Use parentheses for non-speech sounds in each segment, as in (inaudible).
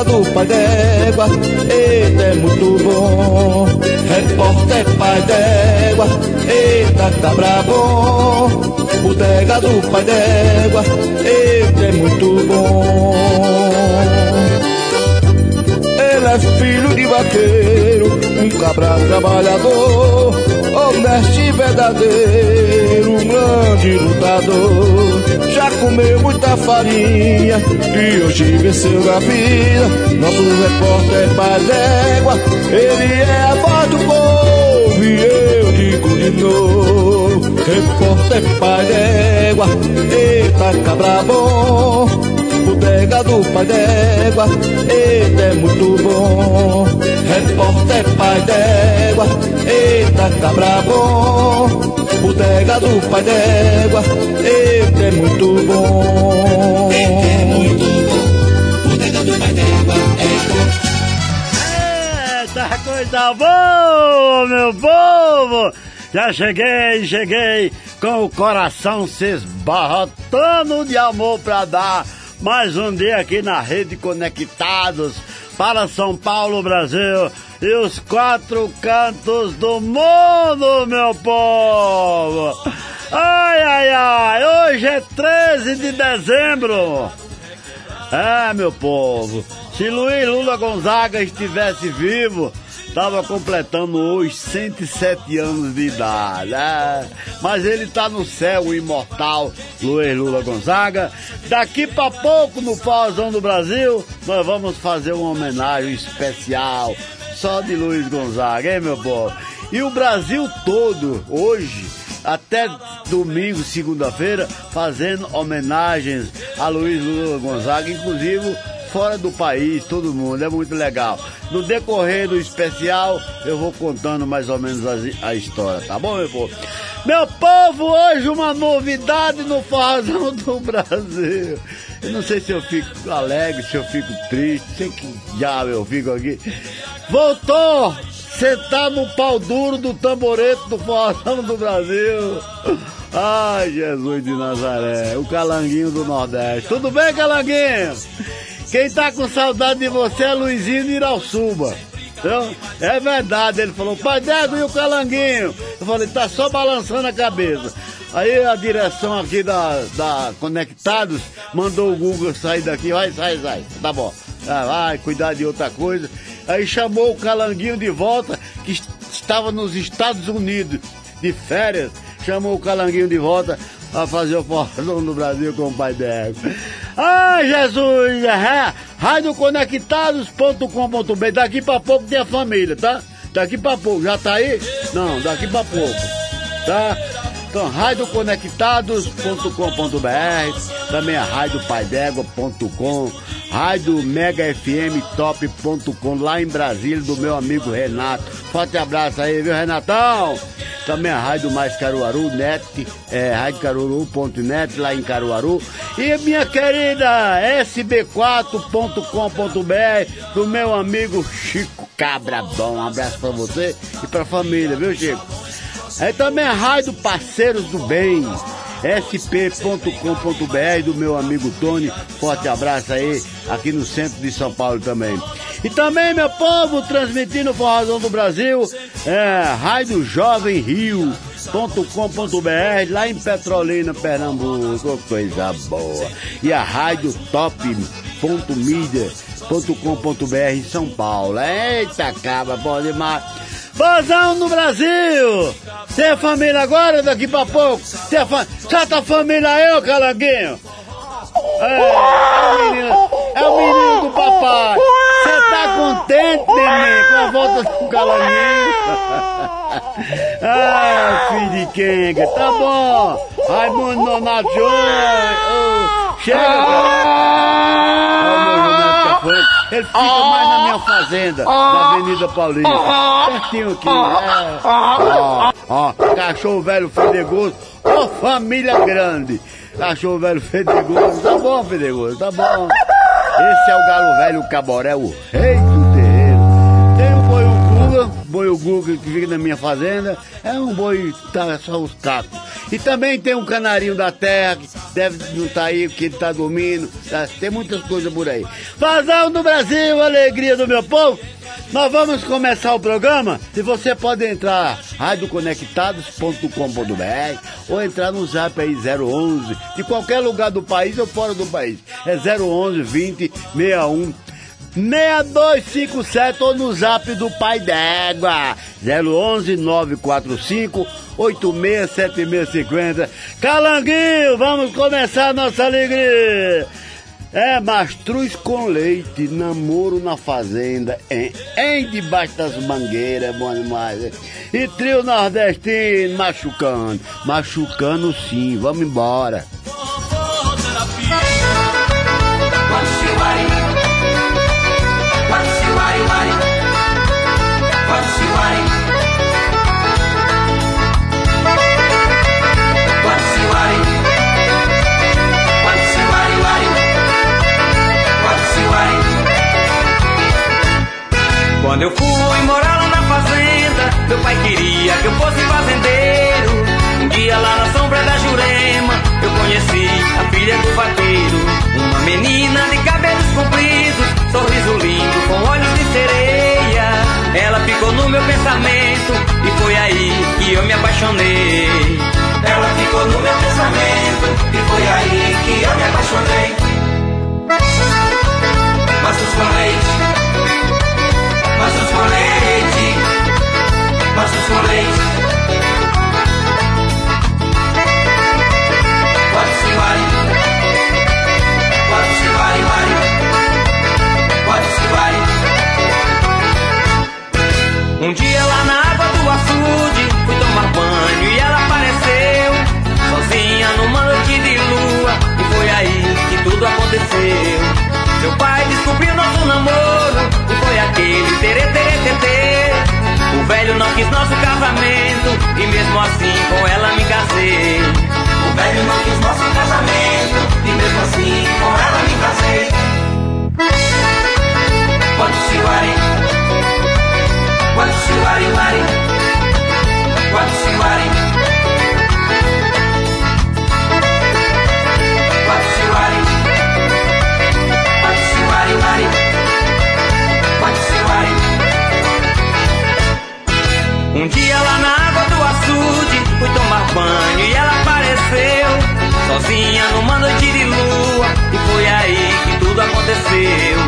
bodega do pai d'égua, eita é muito bom. Repórter pai d'égua, eita cabra bom. Bodega do pai d'égua, eita é muito bom. Ele é filho de vaqueiro, um cabra trabalhador, honesto e verdadeiro, um grande lutador já comeu muita farinha e hoje venceu na vida. Nosso repórter é pai d'égua, ele é a voz do povo e eu digo de novo. Repórter pai d'égua, eita cabra bom. Bodega do pai d'égua, eita é muito bom. Repórter é pai d'égua, eita cabra bom. Bodega do pai d'égua, eita é muito bom. Eita é muito bom. Bodega do pai d'égua é Eita coisa boa, meu povo! Já cheguei, cheguei com o coração se esbarrotando de amor pra dar mais um dia aqui na Rede Conectados para São Paulo, Brasil e os quatro cantos do mundo, meu povo! Ai, ai, ai! Hoje é 13 de dezembro! É, meu povo, se Luiz Lula Gonzaga estivesse vivo, estava completando hoje 107 anos de idade. É. Mas ele está no céu, o imortal Luiz Lula Gonzaga. Daqui para pouco, no Pauzão do Brasil, nós vamos fazer uma homenagem especial só de Luiz Gonzaga, hein, meu povo? E o Brasil todo, hoje, até domingo, segunda-feira, fazendo homenagens a Luiz Lula Gonzaga, inclusive fora do país, todo mundo, é muito legal. No decorrer do especial, eu vou contando mais ou menos a, a história, tá bom, meu povo? Meu povo, hoje uma novidade no Forrozão (laughs) do Brasil. Eu não sei se eu fico alegre, se eu fico triste, sei que diabo eu fico aqui. Voltou! Você tá no pau duro do tamborete do Forrozão do Brasil. Ai, Jesus de Nazaré, o calanguinho do Nordeste. Tudo bem, calanguinho? Quem tá com saudade de você é Luizinho de Irauçuba. Então, é verdade, ele falou, pai Dego e o calanguinho. Eu falei, tá só balançando a cabeça. Aí a direção aqui da, da Conectados mandou o Google sair daqui, vai, sai, sai. Tá bom. Ah, vai, cuidar de outra coisa. Aí chamou o calanguinho de volta, que estava nos Estados Unidos de férias. Chamou o calanguinho de volta a fazer o forrozão no Brasil com o pai Dego. Ai, Jesus! É, radioconectados.com.br Daqui pra pouco tem a família, tá? Daqui pra pouco. Já tá aí? Não, daqui pra pouco. Tá? Então, radioconectados.com.br, também a radiopaidégua.com, rádio megafmtop.com, lá em Brasília, do meu amigo Renato. Forte abraço aí, viu, Renatão? Também a Rádio Mais Caruaru, net, é, radiocaruaru.net, lá em Caruaru. E minha querida sb4.com.br, do meu amigo Chico Cabra Bom. Um abraço pra você e pra família, viu, Chico? É também a Rádio Parceiros do Bem, sp.com.br do meu amigo Tony. Forte abraço aí, aqui no centro de São Paulo também. E também, meu povo, transmitindo o Forrazão do Brasil, é Rádio Jovem Rio. .com.br lá em Petrolina, Pernambuco, coisa boa. E a rádio top.media.com.br em São Paulo. Eita, caba, bom demais. Vazão no Brasil! Tem família agora daqui pra pouco? Tem fa... Já tá família ô calanguinho? É, é o menino, é o menino do papai. Você tá contente, neném, com a volta do calanguinho? (laughs) ah, filho de quenga, tá bom. Raimundo Nonato Júnior, chega. Oh, meu Ele Ele fica mais na minha fazenda, na Avenida Paulista. Pertinho aqui. É. Ó, ó, cachorro velho fedegoso. Ó, família grande. Cachorro velho fedegoso. Tá bom, fedegoso, tá bom. Esse é o galo velho caboré, o rei Boi Guga que fica na minha fazenda. É um boi tá só os cacos. E também tem um canarinho da terra, que deve não tá aí porque ele tá dormindo. Tá? Tem muitas coisas por aí. Fazão do Brasil, alegria do meu povo. Nós vamos começar o programa e você pode entrar radioconectados.com.br ou entrar no zap aí 011 de qualquer lugar do país ou fora do país. É 011 20 61 6257 ou no zap do Pai d'Égua 011 945 867650 Calanguinho, vamos começar a nossa alegria! É mastruz com leite, namoro na fazenda, em, em debaixo das mangueiras, bom demais. E trio nordestino machucando, machucando sim, vamos embora. Quando eu fui morar lá na fazenda, meu pai queria que eu fosse fazendeiro. Um dia lá na sombra da Jurema, eu conheci a filha do vaqueiro. Uma menina de cabelos compridos, sorriso lindo, com olhos de sereia. Ela ficou no meu pensamento e foi aí que eu me apaixonei. Ela ficou no meu pensamento e foi aí que eu me apaixonei. Maços com leite Passos com leite, passos com leite. Mesmo assim com ela me casei. O velho não quis nosso casamento E mesmo assim com ela me casei. Quando se wari Quando se wari wari Quando se wari Um dia lá banho e ela apareceu. Sozinha numa noite de lua, e foi aí que tudo aconteceu.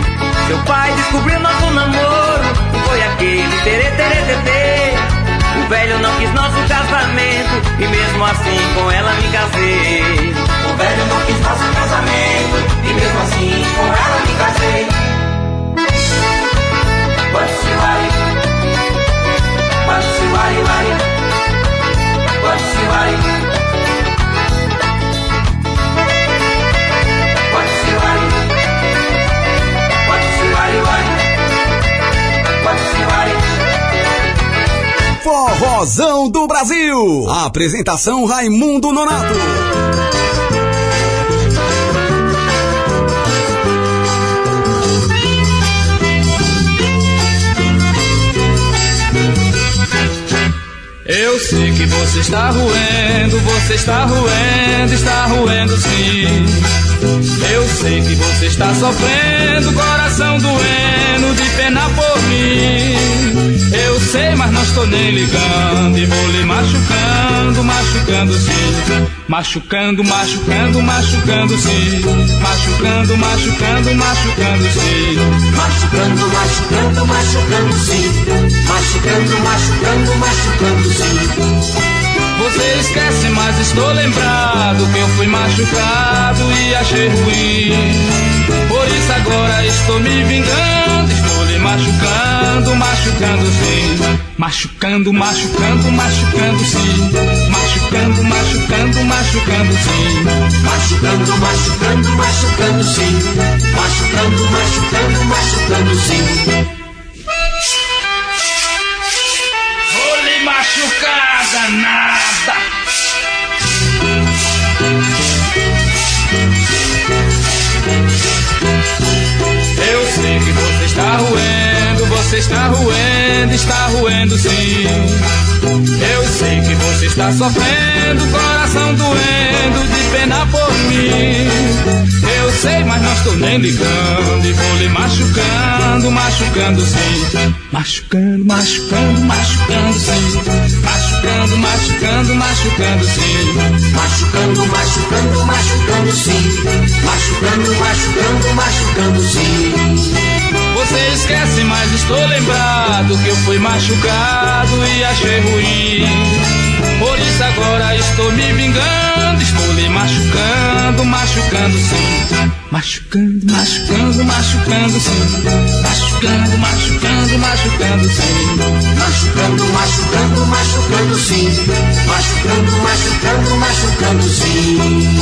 Seu pai descobriu nosso namoro, e foi aquele terê terê tetê. O velho não quis nosso casamento, e mesmo assim com ela me casei. O velho não quis nosso casamento, e mesmo assim com ela me casei. Pode se vai. Pode se wari wari Pode se wari Pode se Pode se Pode se Forrozão do Brasil. Apresentação Raimundo Nonato. Eu sei que você está roendo, você está roendo, está roendo sim. Eu sei que você está sofrendo, coração doendo, de pena por mim. Eu sei, mas não estou nem ligando, e vou lhe machucando, machucando sim. Machucando, machucando, machucando sim. Machucando, machucando, machucando sim. Machucando, machucando, machucando sim. Machucando, machucando, machucando sim. Você esquece, mas estou lembrado que eu fui machucado e achei ruim. Por isso agora estou me vingando, estou lhe machucando, machucando sim. Machucando, machucando, machucando sim. Machucando, machucando, machucando sim. Machucando, machucando, machucando sim. Machucando, machucando, machucando está roendo, está roendo sim. Eu sei que você está sofrendo, coração doendo, de pena por mim. Eu sei, mas não estou nem ligando e vou lhe machucando, machucando sim. Machucando, machucando, machucando sim. Machucando, machucando, machucando sim. Machucando, machucando, machucando sim. Machucando, machucando, machucando sim. Você esquece, mas estou lembrado que eu fui machucado e achei ruim. Por isso agora estou me vingando, estou lhe machucando, machucando sim. Machucando, machucando, machucando sim. Machucando, machucando, machucando sim. Machucando, machucando, machucando sim. Machucando, machucando, machucando sim.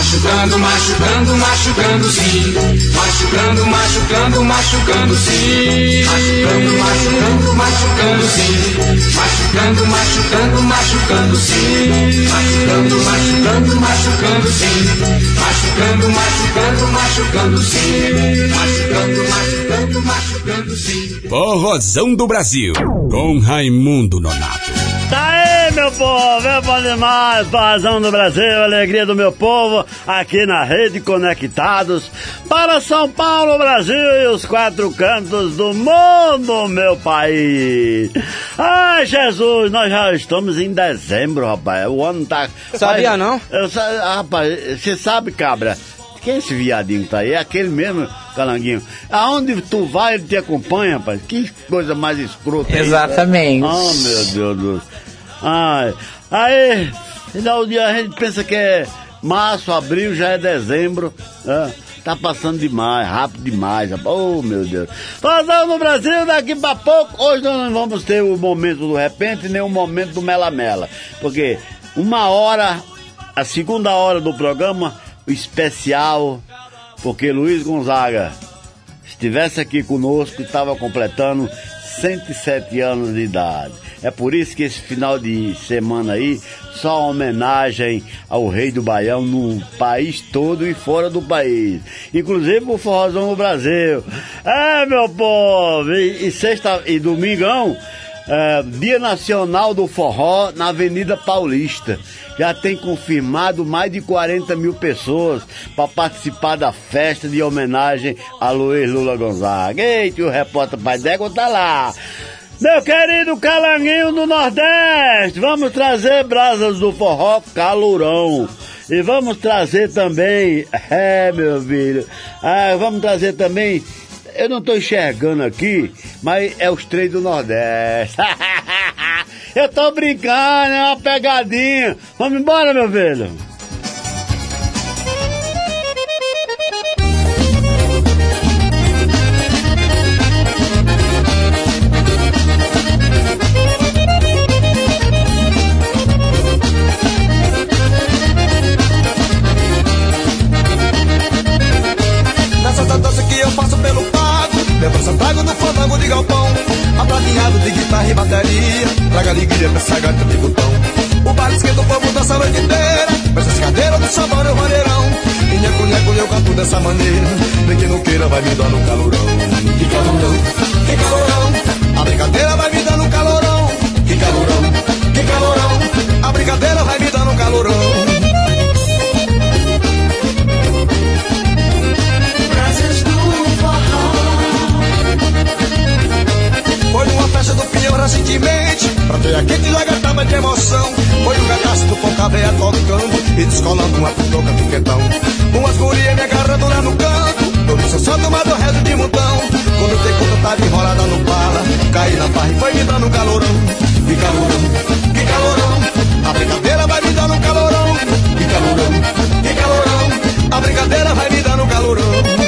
Machucando, machucando, machucando sim. Machucando, machucando, machucando sim. Machucando, machucando, machucando sim. Machucando, machucando, machucando sim. Machucando, machucando, machucando sim. Machucando, machucando, machucando sim. Machucando, machucando, machucando sim. Forrozão do Brasil, com Raimundo Nonato. Meu povo, é bom demais, Pazão do Brasil, alegria do meu povo, aqui na Rede Conectados, para São Paulo, Brasil e os quatro cantos do mundo, meu país. Ai, Jesus, nós já estamos em dezembro, rapaz, o ano tá... Sabia não? Eu, sa- rapaz, você sabe, cabra, quem é esse viadinho que tá aí? É aquele mesmo, calanguinho. Aonde tu vai, ele te acompanha, rapaz. Que coisa mais escrota. Exatamente. né? Oh, meu Deus do céu. Ai, aí, final do dia a gente pensa que é março, abril, já é dezembro. né? Tá passando demais, rápido demais. Oh, meu Deus. Fazendo no Brasil, daqui pra pouco, hoje nós não vamos ter o momento do repente, nem o momento do mela-mela. Porque uma hora, a segunda hora do programa, o especial, porque Luiz Gonzaga estivesse aqui conosco, estava completando 107 anos de idade. É por isso que esse final de semana aí, só homenagem ao rei do Baião no país todo e fora do país. Inclusive o Forrozão no Brasil. É, meu povo! E, sexta e domingão, é, Dia Nacional do Forró na Avenida Paulista. Já tem confirmado mais de 40 mil pessoas para participar da festa de homenagem a Luiz Lula Gonzaga. Eita, o repórter Pai Dégua tá lá. Meu querido Calanguinho do Nordeste, vamos trazer brasas do forró calorão. E vamos trazer também, (laughs) é meu filho, ah, vamos trazer também eu não tô enxergando aqui, mas é os três do Nordeste. (laughs) Eu tô brincando, é uma pegadinha. Vamos embora, meu velho. Festa do Pinhão recentemente. Pra ter a quente lagartava de emoção. Foi um pedaço do pão caveia tocando E descolando uma putoca do quentão. Umas gurias me agarrando lá no canto. Eu disse eu só tomado resto de mutão Quando dei conta tava enrolada no bala. Caí na barra e foi me dando calorão. Que calorão, que calorão. A brincadeira vai me dando calorão. Que calorão, que calorão. A brincadeira vai me dando calorão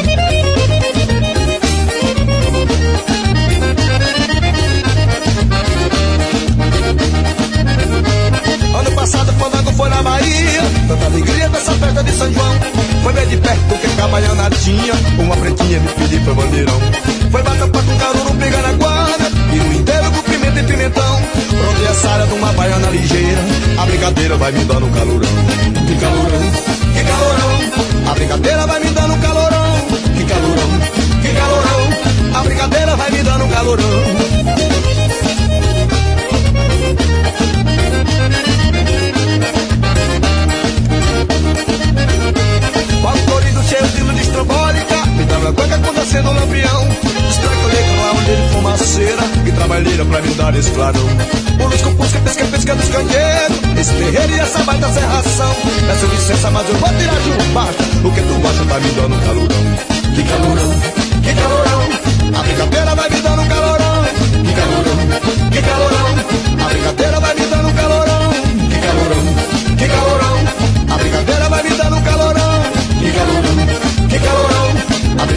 passado quando a foi na Bahia. Tanta alegria dessa festa de São João. Foi ver de perto que a baiana tinha. Uma pretinha me pediu pra bandeirão. Foi bater com caruru, pega na guarda. E no inteiro com pimenta e pimentão. Pronto, essa área de uma baiana ligeira. A brincadeira vai me dando calorão. Que calorão, que calorão. A brincadeira vai me dando calorão. Que calorão, que calorão. A brincadeira vai me dando calorão. Quatro florido cheio de luz estrambólica Me dá minha cueca quando acendo o lampião. Especulei com a onde de fumaceira E trabalheira pra me dar esse clarão O luz com pusca, pesca, pesca dos canheiros Esse terreiro e essa baita serração. Peço licença, mas eu vou tirar de um baixo O que tu acha tá me dando calorão. Que calorão, que calorão A brincadeira vai me dando calorão. Que calorão, que calorão A brincadeira vai me dando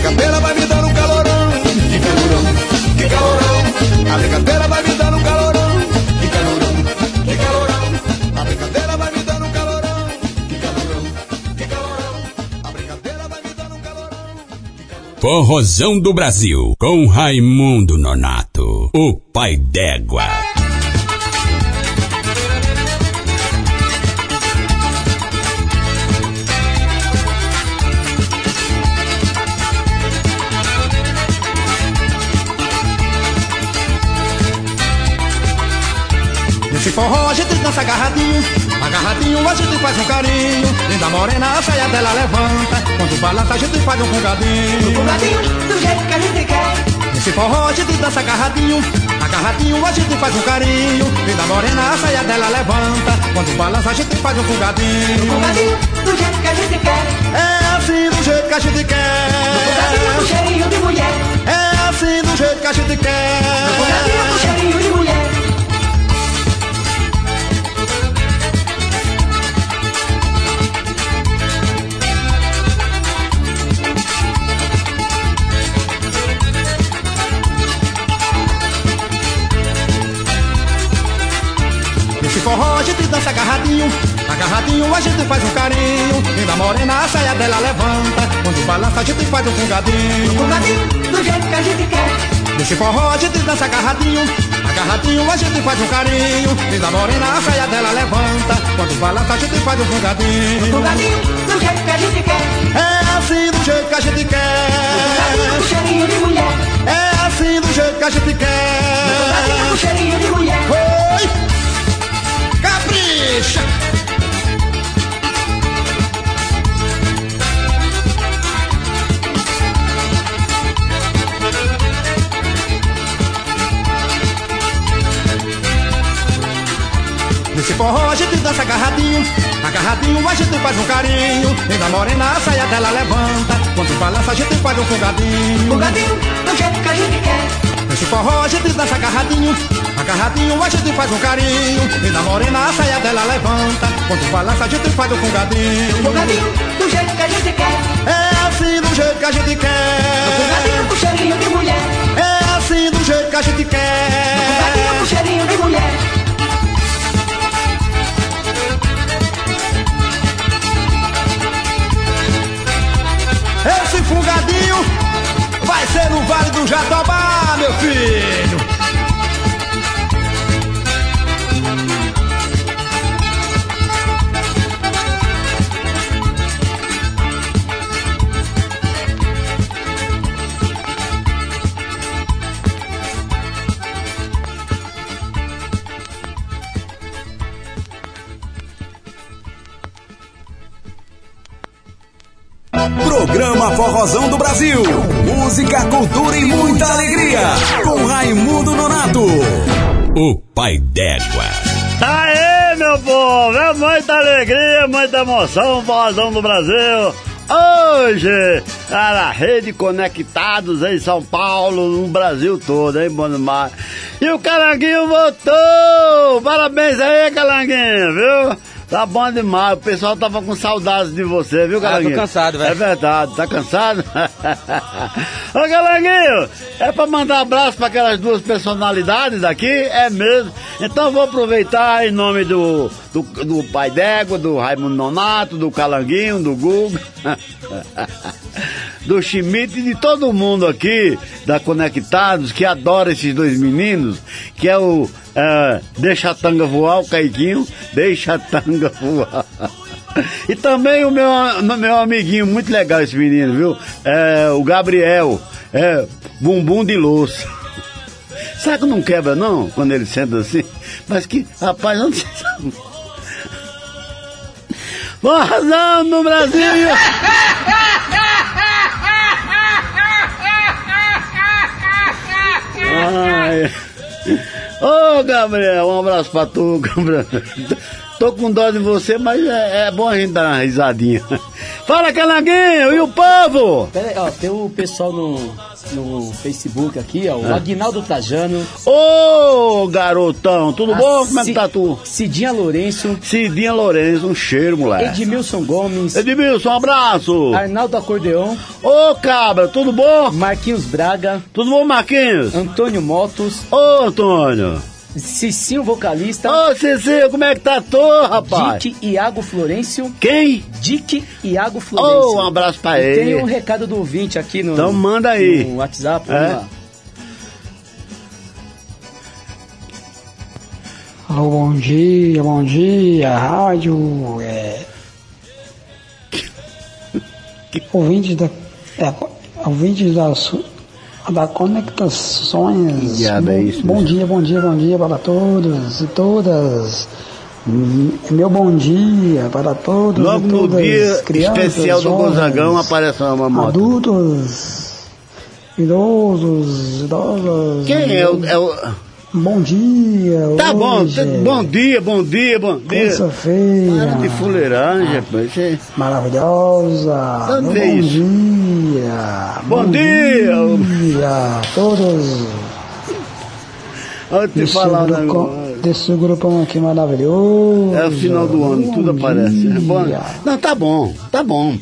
brincadeira vai me dando calorão Que calorão, que calorão. A brincadeira vai me dando calorão Que calorão, que calorão. A brincadeira vai me dando calorão Que calorão, que calorão. A brincadeira vai me dando calorão. Forrozão do Brasil, com Raimundo Nonato, o pai d'égua. Forró a gente dança agarradinho, agarradinho a gente faz um carinho. Linda morena, a saia dela levanta. Quando balança a gente faz um fungadinho. Fungadinho, do jeito que a gente quer. Nesse forró a gente dança agarradinho, agarradinho a gente faz um carinho. Linda morena, a saia dela levanta. Quando balança a gente faz um fungadinho. Fungadinho, do jeito que a gente quer. É assim do jeito que a gente Fungadinho com quer. cheirinho de mulher. É assim do jeito que a gente Fungadinho com quer. cheirinho de mulher. Forró a gente dança agarradinho, agarradinho a gente faz um carinho. Linda morena, a saia dela levanta. Quando balança a gente faz um fungadinho. Fungadinho, do jeito que a gente quer. Nesse forró a gente dança agarradinho, agarradinho a gente faz um carinho. Linda morena, a saia dela levanta. Quando balança a gente faz um fungadinho. Fungadinho, do jeito que a gente quer. É assim do jeito que a gente Fungadinho com quer. cheirinho de mulher. É assim do jeito que a gente Fungadinho com quer. cheirinho de mulher. Oi! Capricha! Nesse forró a gente dança agarradinho, agarradinho a gente faz um carinho. Linda morena, a saia dela levanta. Quando balança a gente faz um fungadinho. Fungadinho, do jeito que a gente quer. Nesse forró a gente dança agarradinho, agarradinho a gente faz um carinho. Linda morena, a saia dela levanta. Quando balança a gente faz um fungadinho. Fungadinho, do jeito que a gente quer. É assim do jeito que a gente quer. com cheirinho de mulher. É assim do jeito que a gente Fungadinho com quer. cheirinho de mulher. Esse fungadinho vai ser no Vale do Jatobá, meu filho. Programa Forrozão do Brasil. Música, cultura e muita alegria. Com Raimundo Nonato. O pai d'égua. Tá aí, meu povo! É muita alegria, muita emoção, Forrozão do Brasil! Hoje, tá na rede Conectados em São Paulo, no Brasil todo, hein, bom demais. E o Caranguinho voltou! Parabéns aí, Caranguinho, viu? Tá bom demais, o pessoal tava com saudades de você, viu, Ah, Caranguinho? tô cansado, velho. É verdade, tá cansado? (laughs) Ô, Caranguinho, é pra mandar abraço pra aquelas duas personalidades aqui? É mesmo. Então vou aproveitar em nome do, do, do Pai D'Égua, do Raimundo Nonato, do Calanguinho, do Guga, (laughs) do Schmidt e de todo mundo aqui da Conectados que adora esses dois meninos, que é o é, Deixa a Tanga Voar, o Caiquinho, Deixa a Tanga Voar. E também o meu, meu amiguinho, muito legal esse menino, viu? É, o Gabriel, é, bumbum de louça. Sabe que não quebra não, quando ele senta assim? Mas que, rapaz, não sei. Forrozão no Brasil! Ai. Ô, Gabriel, um abraço pra tu, Gabriel. Tô com dó de você, mas é, é bom a gente dar uma risadinha. (laughs) Fala, Calanguinho, e o povo? Pera aí, ó, tem o pessoal no, no Facebook aqui, ó, o Aguinaldo Trajano. Ô, garotão, tudo a bom? Como é que tá tu? Cidinha Lourenço, Cidinha Lourenço, um cheiro, moleque. Edmilson Gomes, Edmilson, um abraço. Arnaldo Acordeon, Ô, cabra, tudo bom? Marquinhos Braga, Tudo bom, Marquinhos? Antônio Motos, Ô, Antônio. Cicinho Vocalista, Ô, Cecília, como é que tá tu, rapaz? Dick Iago Florencio, Quem? Dick Iago Florencio. Ô, um abraço pra E Tem ele. um recado do ouvinte aqui no, Então manda aí. no WhatsApp. É? lá. Alô, bom dia, bom dia, rádio, é... ouvintes da, é, ouvintes da, su- da Conectações, diabo é bom, isso, bom meu? dia, bom dia, bom dia para todos e todas, Hum, meu bom dia para todos Logo e no todas, dia crianças, especial do jovens, Gonzagão aparece uma moto. adultos, idosos, idosas, Quem é o... É o... bom dia, Tá bom, hoje, tá- bom dia, bom dia, bom dia. terça-feira, Para de fuleiragem, rapaz. Você- maravilhosa. Meu vê bom isso? dia. Bom dia. dia a todos Olha te falar grupo, negócio. desse grupão aqui maravilhoso. É o final do ano, tudo Bom aparece. É bom. dia. Não, tá bom, tá bom.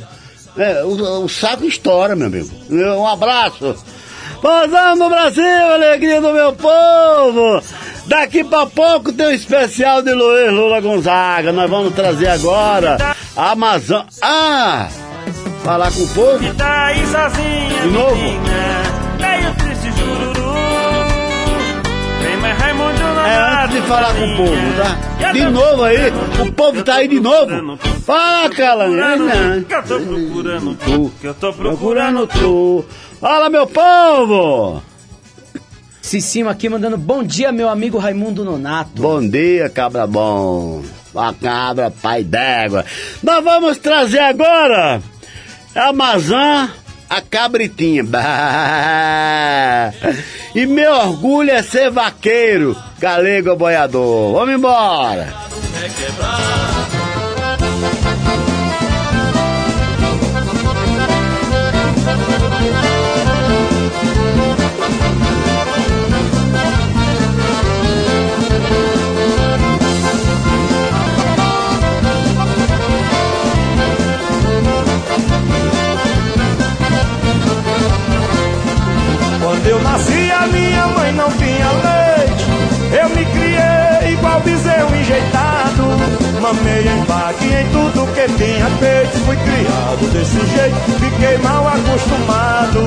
É, o, o saco estoura, meu amigo. Um abraço. Posão no Brasil, alegria do meu povo. Daqui pra pouco tem um especial de Luiz Lula Gonzaga. Nós vamos trazer agora a Amazon. Ah! Falar com o povo? De novo? meio triste jururu. É antes de falar com o povo, tá? De novo aí, o povo tá aí de novo. Fala, Calanguinho. Que eu tô procurando Tu. Que eu tô procurando tu. Fala, meu povo. Cicinho aqui mandando bom dia, meu amigo Raimundo Nonato. Bom dia, cabra bom. A cabra, pai d'égua. Nós vamos trazer agora a Amazon, a cabritinha. Bah. E meu orgulho é ser vaqueiro, galego boiador. Vamos embora. Quando Mamei em vaca e em tudo que tinha feito. Fui criado desse jeito, fiquei mal acostumado.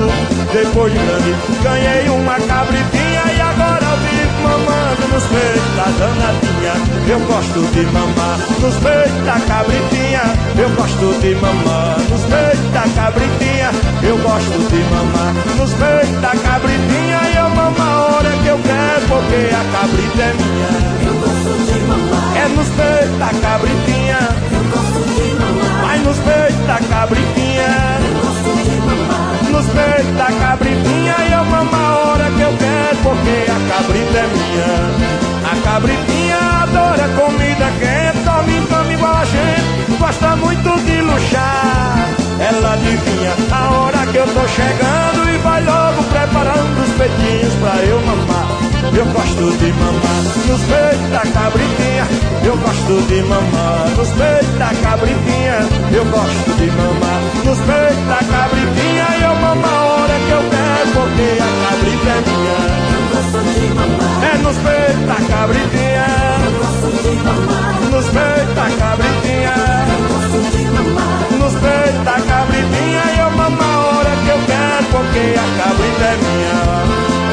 Depois de grande, ganhei uma cabritinha e agora vivo mamando nos peitos da danadinha. Eu gosto de mamar nos peitos da cabritinha. Eu gosto de mamar nos peitos da cabritinha. Eu gosto de mamar nos peitos da cabritinha. E eu mamo a hora que eu quero, porque a cabrita é minha. Eu gosto de mamar. É nos peitos da cabritinha. Eu gosto de mamar. Vai nos peitos da cabritinha. Eu gosto de mamar. Nos peitos da cabritinha. E eu mamo a hora que eu quero, porque a cabrita é minha. A cabritinha adora comida quente, dorme cama igual a gente, gosta muito de luxar. Ela adivinha a hora que eu tô chegando e vai logo preparando os peitinhos pra eu mamar. Eu gosto de mamar nos peitos da cabritinha. Eu gosto de mamar nos peitos da cabritinha. Eu gosto de mamar nos peitos da cabritinha. Eu mamo a hora que eu quero, porque a cabrita é minha. É nos peita cabritinha. Nos peita cabritinha. Nos peita cabritinha. E eu mamo a hora que eu quero Porque a cabrita é minha.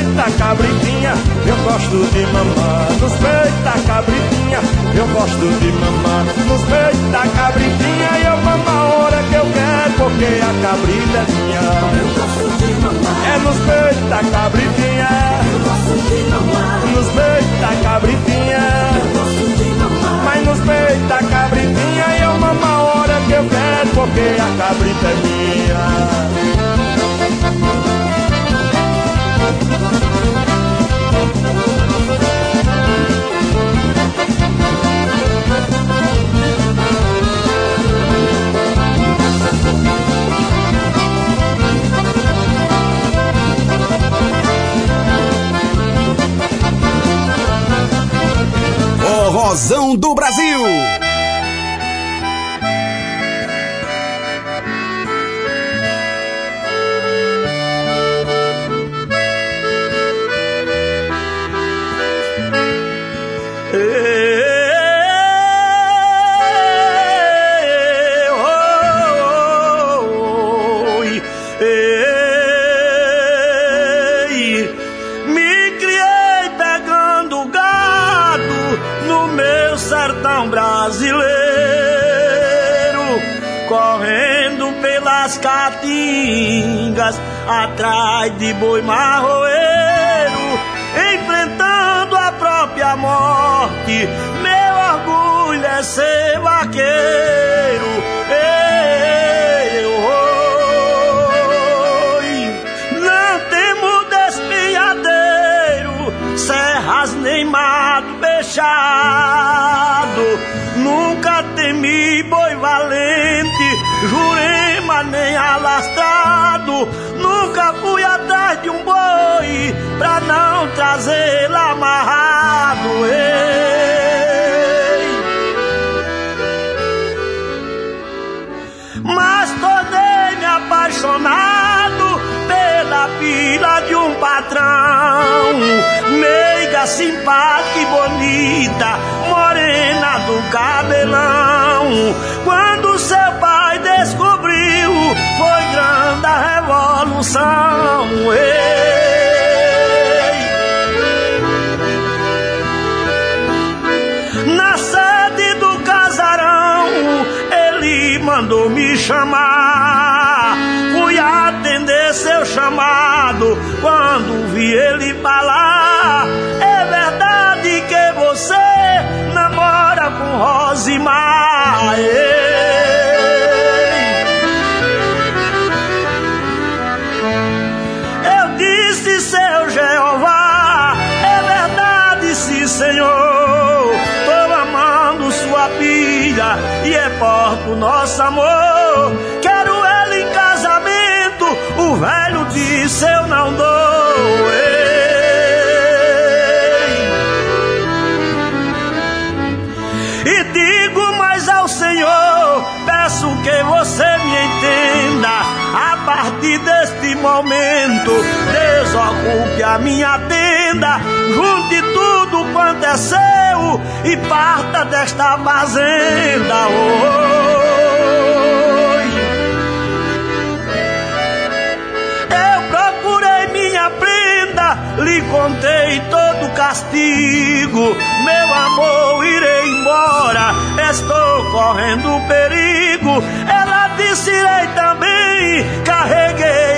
Nos peitos da cabritinha. Eu gosto de mamar nos peitos da cabritinha. Eu gosto de mamar nos peitos da cabritinha. Eu mamo a hora que eu quero, porque a cabrita é minha. Eu gosto de mamar. É nos peitos da cabritinha. Eu gosto de mamar. Nos peitos da cabritinha. Eu gosto de mamar. Mas nos peitos da cabritinha. Eu mamo a hora que eu quero, porque a cabrita é minha. Do Brasil. Atrás de boi simpática e bonita, morena do cabelão. Quando seu pai descobriu, foi grande a revolução. Ei. Na sede do casarão, ele mandou me chamar. Fui atender seu chamado quando vi ele falar. É porto nosso amor. Quero ela em casamento, o velho disse, eu não dou. E digo mais ao Senhor, peço que você me entenda. A partir deste momento, desocupe a minha tenda, junte tudo quanto é e parta desta fazenda. Oi. Eu procurei minha prenda, lhe contei todo o castigo. Meu amor, irei embora, estou correndo perigo. Ela disse, irei também, carreguei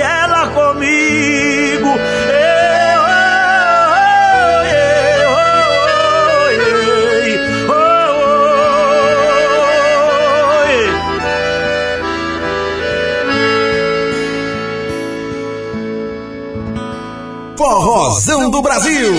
Forrozão do Brasil.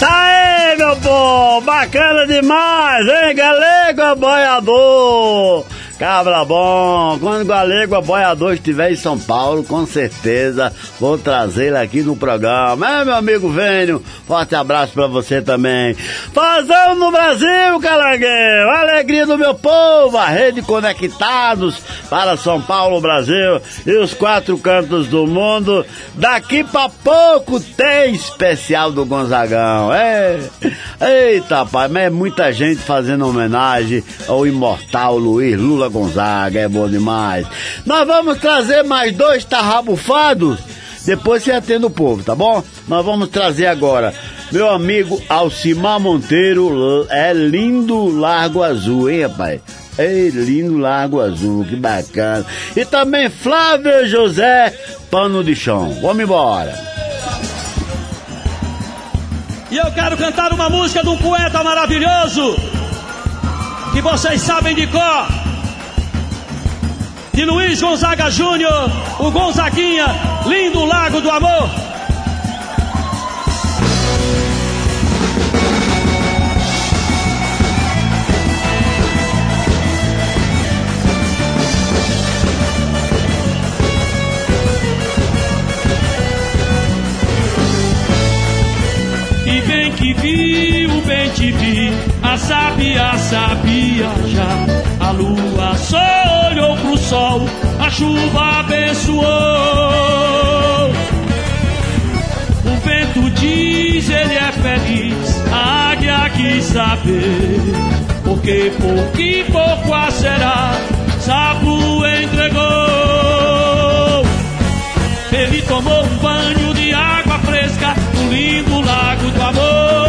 Aí, meu povo! Bacana demais, hein? Galego boiador! Cabra bom! Quando o Galego boiador estiver em São Paulo, com certeza vou trazê-lo aqui no programa. É, meu amigo Vênio, forte abraço pra você também. Fazão no Brasil, Calangueiro! Alegria do meu povo! A rede Conectados para São Paulo, Brasil e os quatro cantos do mundo. Daqui pra pouco tem especial do Gonzagão. É. Eita, pai, mas é muita gente fazendo homenagem ao imortal Luiz Lula Gonzaga, é bom demais. Nós vamos trazer mais dois tarrabufados, depois você atende o povo, tá bom? Nós vamos trazer agora meu amigo Alcimar Monteiro, é lindo Largo Azul, hein, rapaz? É lindo Largo Azul, que bacana. E também Flávio José, pano de chão. Vamos embora. E eu quero cantar uma música de um poeta maravilhoso que vocês sabem de cor. De Luiz Gonzaga Júnior, o Gonzaguinha, lindo Lago do Amor. E bem que viu, bem te vi, a sabia sabia já. A lua só olhou pro sol, a chuva abençoou. O vento diz, ele é feliz, a águia quis saber. Porque pouco e pouco a será, sapo entregou. Ele tomou um banho de água fresca no lindo lago do amor.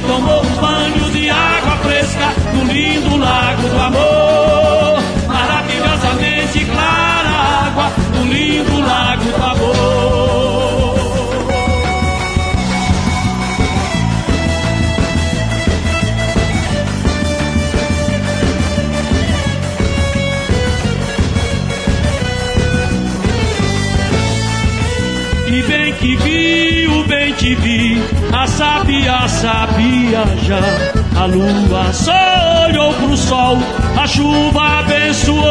Tomou um banho de água fresca no lindo lago do amor. Maravilhosamente clara água do lindo lago bem te vi, a sabia sabia já. A lua só olhou pro sol, a chuva abençoou.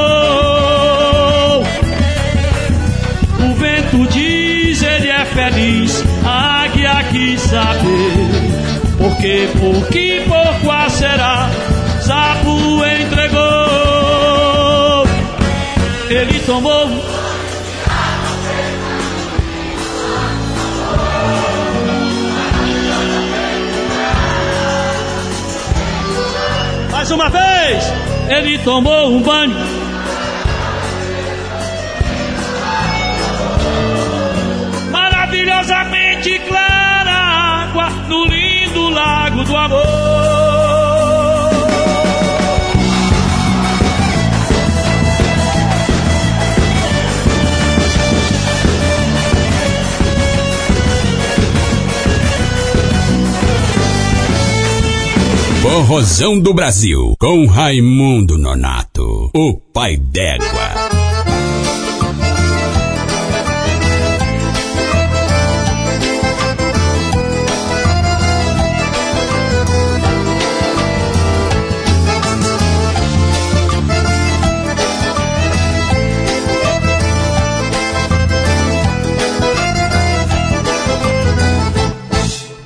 O vento diz, ele é feliz, a águia quis saber. Porque pouco e pouco a será, sapo entregou. Ele tomou Mais uma vez, ele tomou um banho. Maravilhosamente clara água no lindo lago do amor. Forrozão do Brasil, com Raimundo Nonato, o pai d'égua.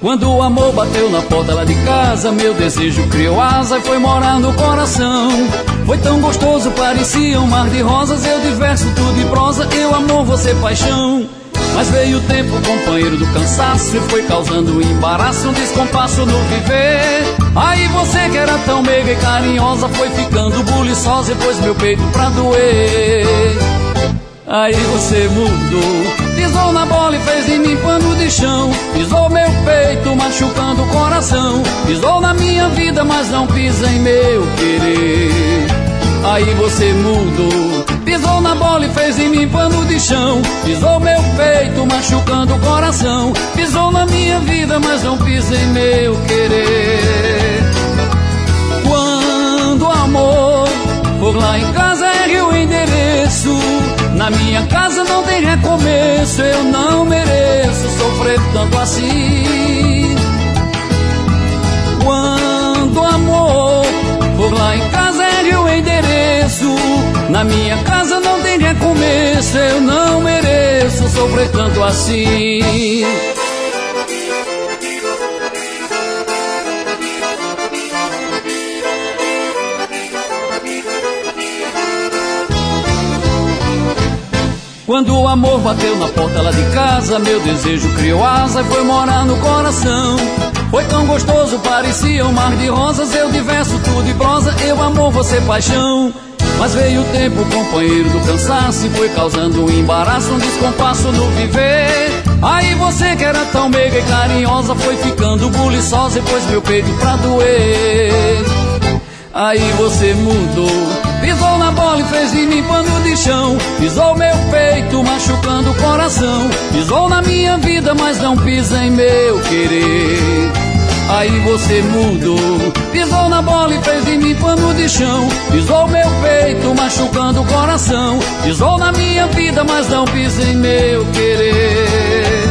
Quando o amor bateu na porta lá de casa, meu desejo criou asa e foi morar no coração. Foi tão gostoso, parecia um mar de rosas, eu de verso, tudo de prosa, eu amor, você paixão. Mas veio o tempo, companheiro do cansaço, e foi causando um embaraço, um descompasso no viver. Aí você que era tão meiga e carinhosa, foi ficando buliçosa e pôs meu peito pra doer. Aí você mudou, pisou na bola e fez em mim pano de chão. Pisou meu peito, machucando o coração. Pisou na minha vida, mas não pisa em meu querer. Aí você mudou, pisou na bola e fez em mim pano de chão. Pisou meu peito, machucando o coração. Pisou na minha vida, mas não pisa em meu querer. Quando o amor for lá em casa, ergue o endereço. Na minha casa não tem recomeço, eu não mereço sofrer tanto assim. Quando amor for lá em casa, ergue o endereço. Na minha casa não tem recomeço, eu não mereço sofrer tanto assim. Quando o amor bateu na porta lá de casa, meu desejo criou asa e foi morar no coração. Foi tão gostoso, parecia um mar de rosas. Eu diverso, tudo e prosa, eu amor, você paixão. Mas veio o tempo, companheiro do cansaço, e foi causando um embaraço, um descompasso no viver. Aí você que era tão meiga e carinhosa, foi ficando buliçosa e pôs meu peito pra doer. Aí você mudou, pisou na bola e fez de mim pano de chão. Pisou meu peito, machucando o coração. Pisou na minha vida, mas não pisa em meu querer. Aí você mudou, pisou na bola e fez de mim pano de chão. Pisou meu peito, machucando o coração. Pisou na minha vida, mas não pisa em meu querer.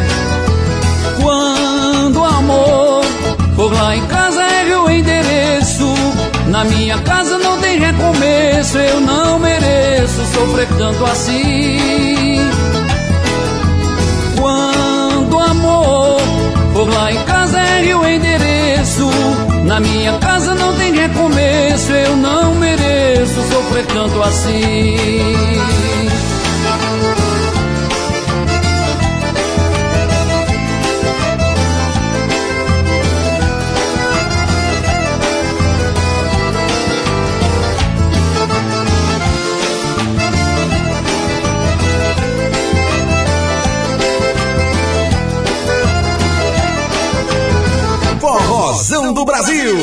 Quando o amor for lá em casa. Na minha casa não tem recomeço, eu não mereço sofrer tanto assim. Quando amor for lá em casa, erre o endereço. Na minha casa não tem recomeço, eu não mereço sofrer tanto assim. Forrozão do Brasil.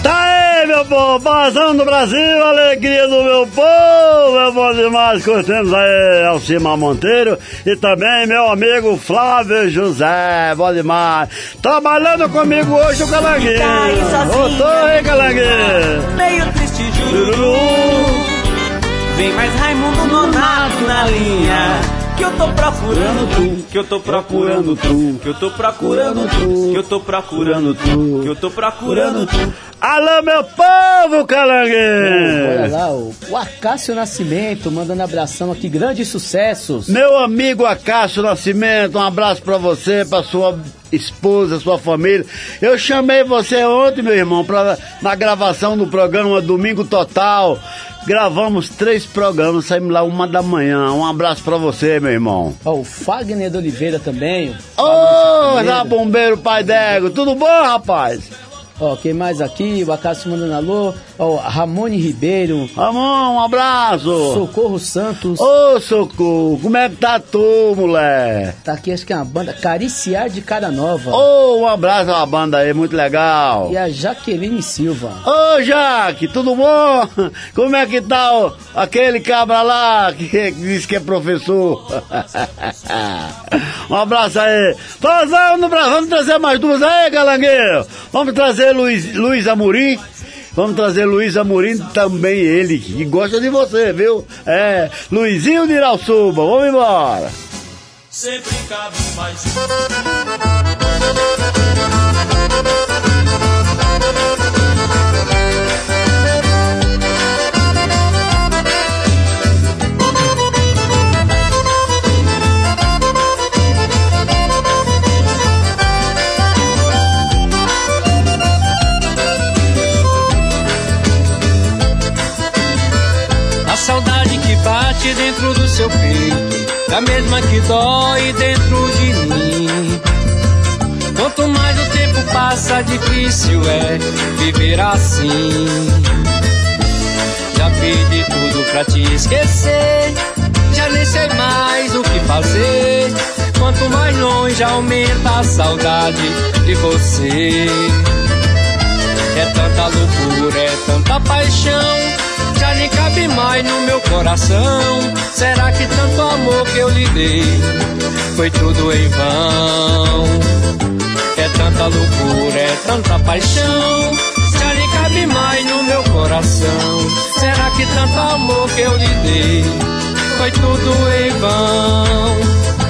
Tá aí, meu povo, Bazão do Brasil, alegria do meu povo, é bom demais, curtimos aí Alcima Monteiro e também meu amigo Flávio José, bom demais. Trabalhando comigo hoje o Calanguinho. Tá aí. Voltou Calanguinho. Meio triste jururu Vem mais Raimundo Nonato na linha Que eu tô procurando tu Que eu tô procurando tu Que eu tô procurando tu Que eu tô procurando tu Que eu tô procurando tu Alô, meu povo, Olha Calanguinho. lá, o, o Acácio Nascimento mandando abração aqui, grandes sucessos. Meu amigo Acácio Nascimento, um abraço pra você, pra sua esposa, sua família. Eu chamei você ontem, meu irmão, pra, na gravação do programa Domingo Total. Gravamos três programas, saímos lá uma da manhã. Um abraço pra você, meu irmão. Ó, o Fagner de Oliveira também. Ô, da Figueiredo. bombeiro Pai Dego, tudo bom, rapaz? Ó, quem mais aqui? O Acácio mandando alô. Ó, Ramone Ribeiro. Ramon, um abraço. Socorro Santos. Ô, Socorro, como é que tá tu, mulher? Tá aqui, acho que é uma banda Cariciar de Cara Nova. Ô, um abraço a uma banda aí, muito legal. E a Jaqueline Silva. Ô, Jaque, tudo bom? (laughs) Como é que tá o- aquele cabra lá que, que disse que é professor? (laughs) um abraço aí. Vamos, Brasil, vamos trazer mais duas aí, galangueiro. Vamos trazer Luiz, Luiz Amorim. Vamos trazer Luiz Amorim também, ele, que gosta de você, viu? É, Luizinho de Irauçuba, vamos embora. Sempre cabe mais. Dentro do seu peito É a mesma que dói dentro de mim. Quanto mais o tempo passa, difícil é viver assim. Já pedi tudo pra te esquecer Já nem sei mais o que fazer. Quanto mais longe aumenta a saudade de você. É tanta loucura, é tanta paixão. Já nem cabe coração. Será que tanto amor que eu lhe dei foi tudo em vão? É tanta loucura, é tanta paixão. Já nem cabe mais no meu coração. Será que tanto amor que eu lhe dei foi tudo em vão?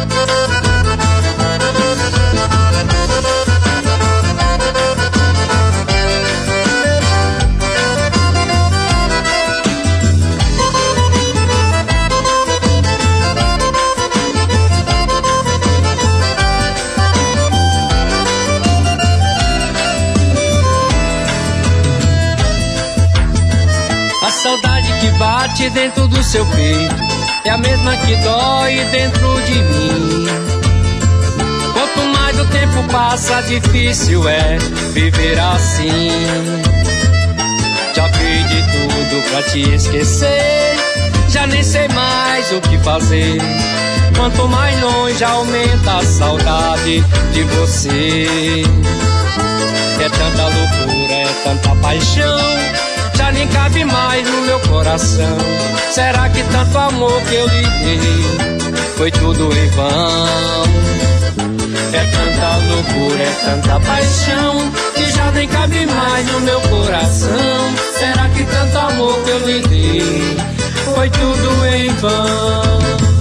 Bate dentro do seu peito é a mesma que dói dentro de mim. Quanto mais o tempo passa, difícil é viver assim. Já fiz de tudo pra te esquecer. Já nem sei mais o que fazer. Quanto mais longe aumenta a saudade de você. É tanta loucura, é tanta paixão. Já nem cabe mais no meu coração. Será que tanto amor que eu lhe dei foi tudo em vão? É tanta loucura, é tanta paixão que já nem cabe mais no meu coração. Será que tanto amor que eu lhe dei foi tudo em vão?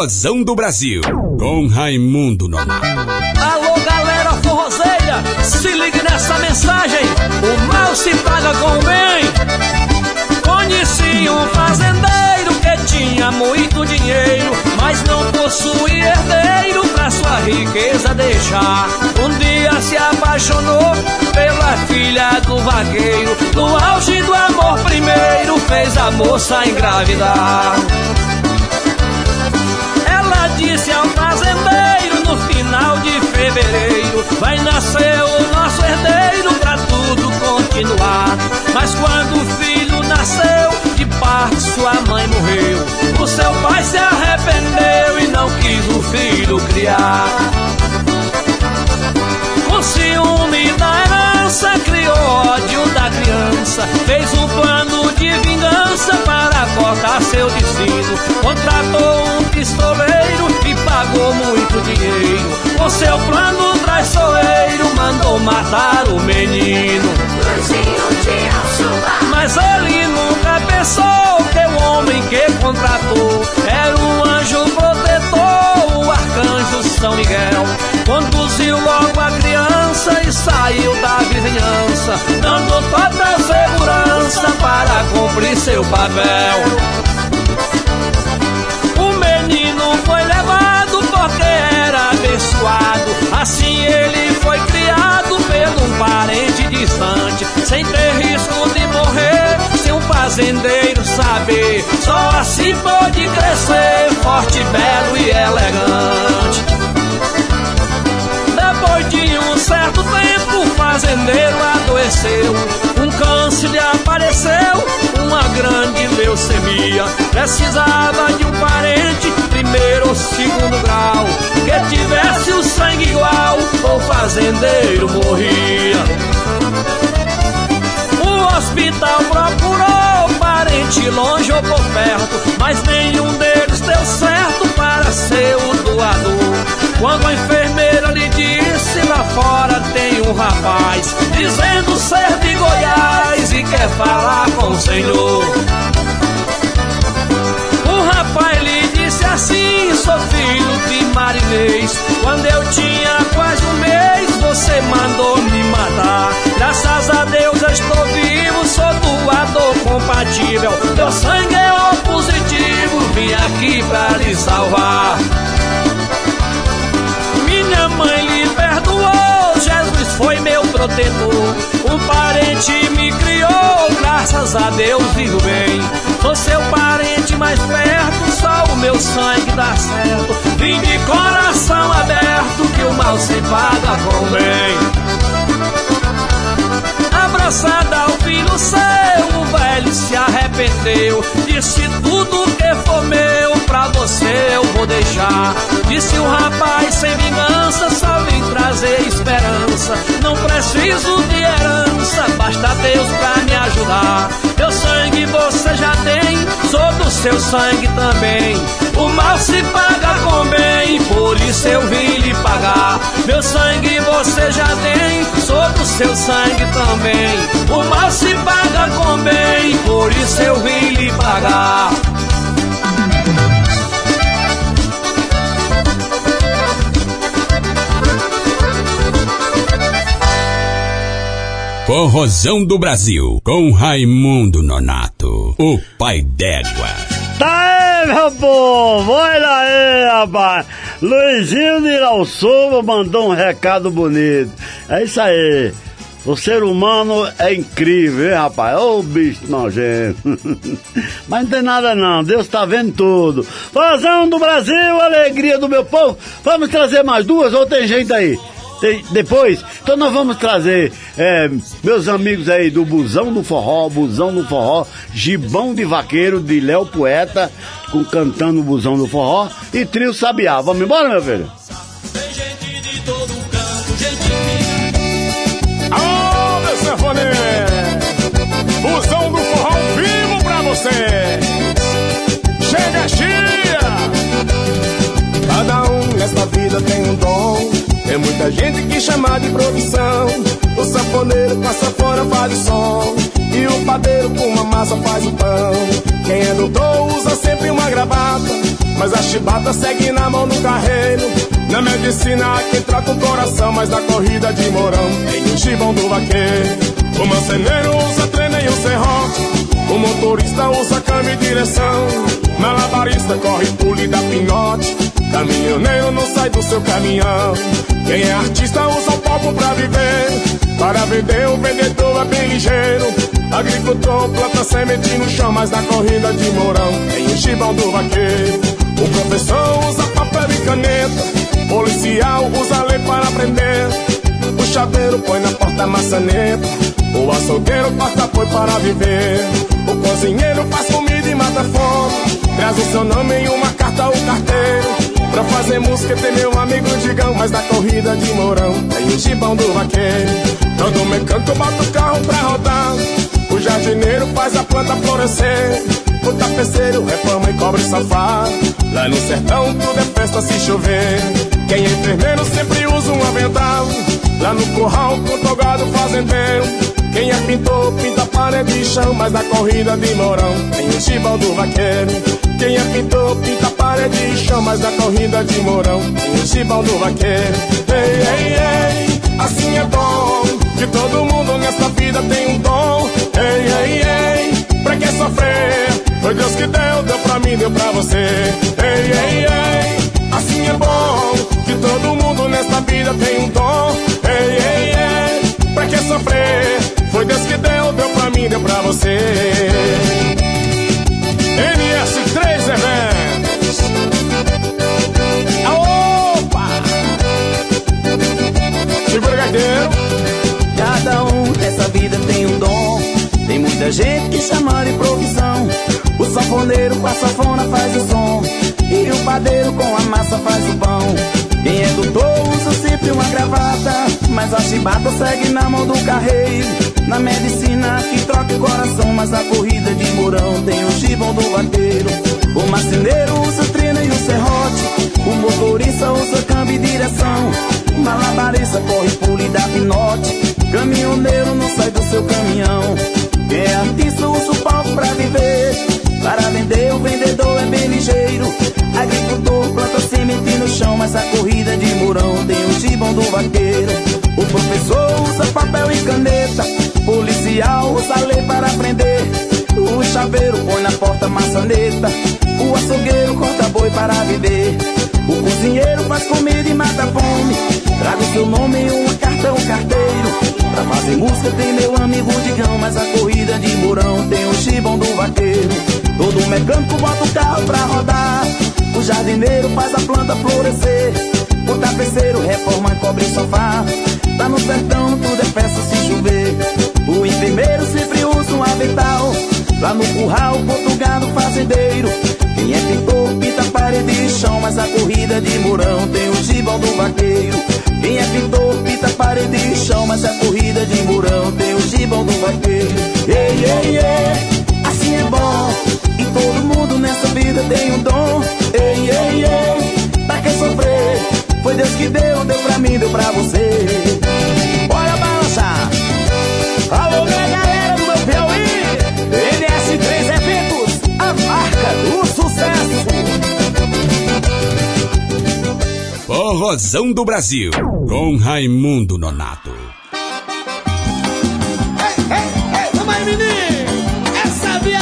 Forrozão do Brasil, com Raimundo Nonato. Alô, galera forrozeira, se ligue nessa mensagem. O mal se paga com o bem. Conheci um fazendeiro que tinha muito dinheiro, mas não possuía herdeiro pra sua riqueza deixar. Um dia se apaixonou pela filha do vaqueiro. No auge do amor primeiro, fez a moça engravidar. Final de fevereiro: Vai nascer o nosso herdeiro pra tudo continuar. Mas quando o filho nasceu, de parto sua mãe morreu. O seu pai se arrependeu e não quis o filho criar. Com ciúme da herança, criou ódio da criança. Fez um plano de vingança para cortar seu destino. Contratou um pistoleiro e pagou muito dinheiro. Com seu plano traiçoeiro, mandou matar o menino. Mas ele nunca pensou que o homem que contratou era um anjo protetor, o arcanjo São Miguel. Conduziu logo a criança e saiu da vizinhança, dando toda segurança para cumprir seu papel. O menino foi levado porque era abençoado. Assim ele foi criado pelo parente distante, sem ter risco de morrer. Se um fazendeiro saber, só assim pode crescer, forte, belo e elegante. Certo tempo, o fazendeiro adoeceu. Um câncer lhe apareceu, uma grande leucemia. Precisava de um parente, primeiro ou segundo grau, que tivesse o sangue igual, o fazendeiro morria. O hospital procurou parente longe ou por perto, mas nenhum deles deu certo para ser o doador. Quando a enfermeira lhe disse lá fora tem um rapaz dizendo ser de Goiás e quer falar com o Senhor. O rapaz lhe disse assim: sou filho de marinês. Quando eu tinha quase um mês, você mandou me matar. Graças a Deus eu estou vivo, sou doador compatível. Meu sangue é O positivo, vim aqui pra lhe salvar. Mãe lhe perdoou, Jesus foi meu protetor. Um parente me criou, graças a Deus vivo bem. Sou seu parente mais perto, só o meu sangue dá certo. Vim de coração aberto, que o mal se paga com bem. Abraçada ao filho seu, o velho se arrependeu. Disse tudo que for meu, pra você eu vou deixar. Disse o rapaz sem vingança, só vim trazer esperança. Não preciso de herança, basta Deus pra me ajudar. Meu sangue você já tem, sou do seu sangue também. O mal se paga com bem, por isso eu vim lhe pagar. Meu sangue você já tem, sou do seu sangue também. O mal se paga com bem, por isso eu vim lhe pagar. Forrozão do Brasil, com Raimundo Nonato, o pai d'égua. Tá aí, meu povo, olha aí, rapaz. Luizinho de Irauçuba mandou um recado bonito. É isso aí. O ser humano é incrível, hein, rapaz? Ô bicho nojento. (laughs) Mas não tem nada não, Deus tá vendo tudo. Fazão do Brasil, alegria do meu povo. Vamos trazer mais duas ou tem gente aí? Tem- depois, então nós vamos trazer é, meus amigos aí do Busão do Forró, Busão do Forró, Gibão de Vaqueiro, de Léo Poeta, com cantando o Busão do Forró e Trio Sabiá. Vamos embora, meu filho? Alô, meu sanfoneiro! Busão do forró vivo pra você! Chega, chia! Cada um nesta vida tem um dom. Tem muita gente que chama de profissão. O sanfoneiro com a sanfona faz o som. E o padeiro com uma massa faz o pão. Quem é doutor usa sempre uma gravata. Mas a chibata segue na mão do carreiro. Na medicina há troca o coração. Mas na corrida de morão tem o chibão do vaqueiro. O manceneiro usa treino e o serrote. O motorista usa câmbio e direção. Malabarista corre, pule da pinhote. Caminhoneiro não sai do seu caminhão. Quem é artista usa o palco pra viver. Para vender, o vendedor é bem ligeiro. Agricultor planta semente no chão, mas na corrida de morão tem o chibão do vaqueiro. O professor usa papel e caneta. Policial usa lei para aprender. O chaveiro põe na porta a maçaneta. O açougueiro corta apoio para viver. O cozinheiro faz comida e mata fome. Traz o seu nome em uma carta ao carteiro. Pra fazer música tem meu amigo Digão, mas na corrida de Mourão tem o gibão do vaqueiro. Todo mecânico bota o carro pra rodar. O jardineiro faz a planta florescer. O tapeceiro reforma e cobre sofá. Lá no sertão tudo é festa se chover. Quem é enfermeiro sempre usa um avental. Lá no curral com togado fazendeiro. Quem é pintor pinta parede e chão, mas na corrida de Mourão tem o gibão do vaqueiro. Quem é pintor pinta parede e chão, mas na corrida de Mourão gibão do vaqueiro. Ei, ei, ei, assim é bom que todo mundo nessa vida tem um dom. Ei, ei, ei, pra que sofrer? Foi Deus que deu, deu pra mim, deu pra você. Ei, ei, ei, assim é bom que todo mundo nessa vida tem um dom. Ei, ei, ei, pra que sofrer? Foi Deus que deu, deu pra mim, deu pra você. NS3 Eventos. Opa! Segura gaiteiro. Cada um nessa vida tem um dom. Tem muita gente que chama de profissão. O sanfoneiro com a sanfona faz o som. E o padeiro com a massa faz o pão. Quem é doutor usa sempre uma gravata. Mas a chibata segue na mão do carreiro. Na medicina que troca o coração. Mas na corrida de morão tem o chibão do vaqueiro. O marceneiro usa treina e o serrote. O motorista usa câmbio e direção. Malabarista corre, pule da pinote. Caminhoneiro não sai do seu caminhão. Quem é artista usa o palco pra viver. Para vender, o vendedor é bem ligeiro. Agricultor planta semente no chão, mas a corrida de murão tem o gibão do vaqueiro. O professor usa papel e caneta. Policial usa lei para aprender. O chaveiro põe na porta maçaneta. O açougueiro corta boi para viver. O cozinheiro faz comida e mata fome. Traga o seu nome e uma carta ao carteiro. Pra fazer música tem meu amigo Digão, mas a corrida de Mourão tem o chibão do vaqueiro. Todo mecânico bota o carro pra rodar. O jardineiro faz a planta florescer. O tapeceiro reforma e cobre o sofá. Lá no sertão tudo é festa se chover. O enfermeiro sempre usa um avental. Lá no curral, Portugal, fazendeiro. Quem é pintor, pinta parede e chão. Mas a corrida de Mourão tem o gibão do vaqueiro. Quem é pintor, pinta parede e chão. Mas a corrida de Mourão tem o gibão do vaqueiro. Ei, ei, ei, assim é bom. E todo mundo nessa vida tem um dom. Ei, ei, ei, pra sofrer? Foi Deus que deu, deu pra mim, deu pra você. Forrozão do Brasil, com Raimundo Nonato. Ei, ei, ei, vamos é menino! É sabiá?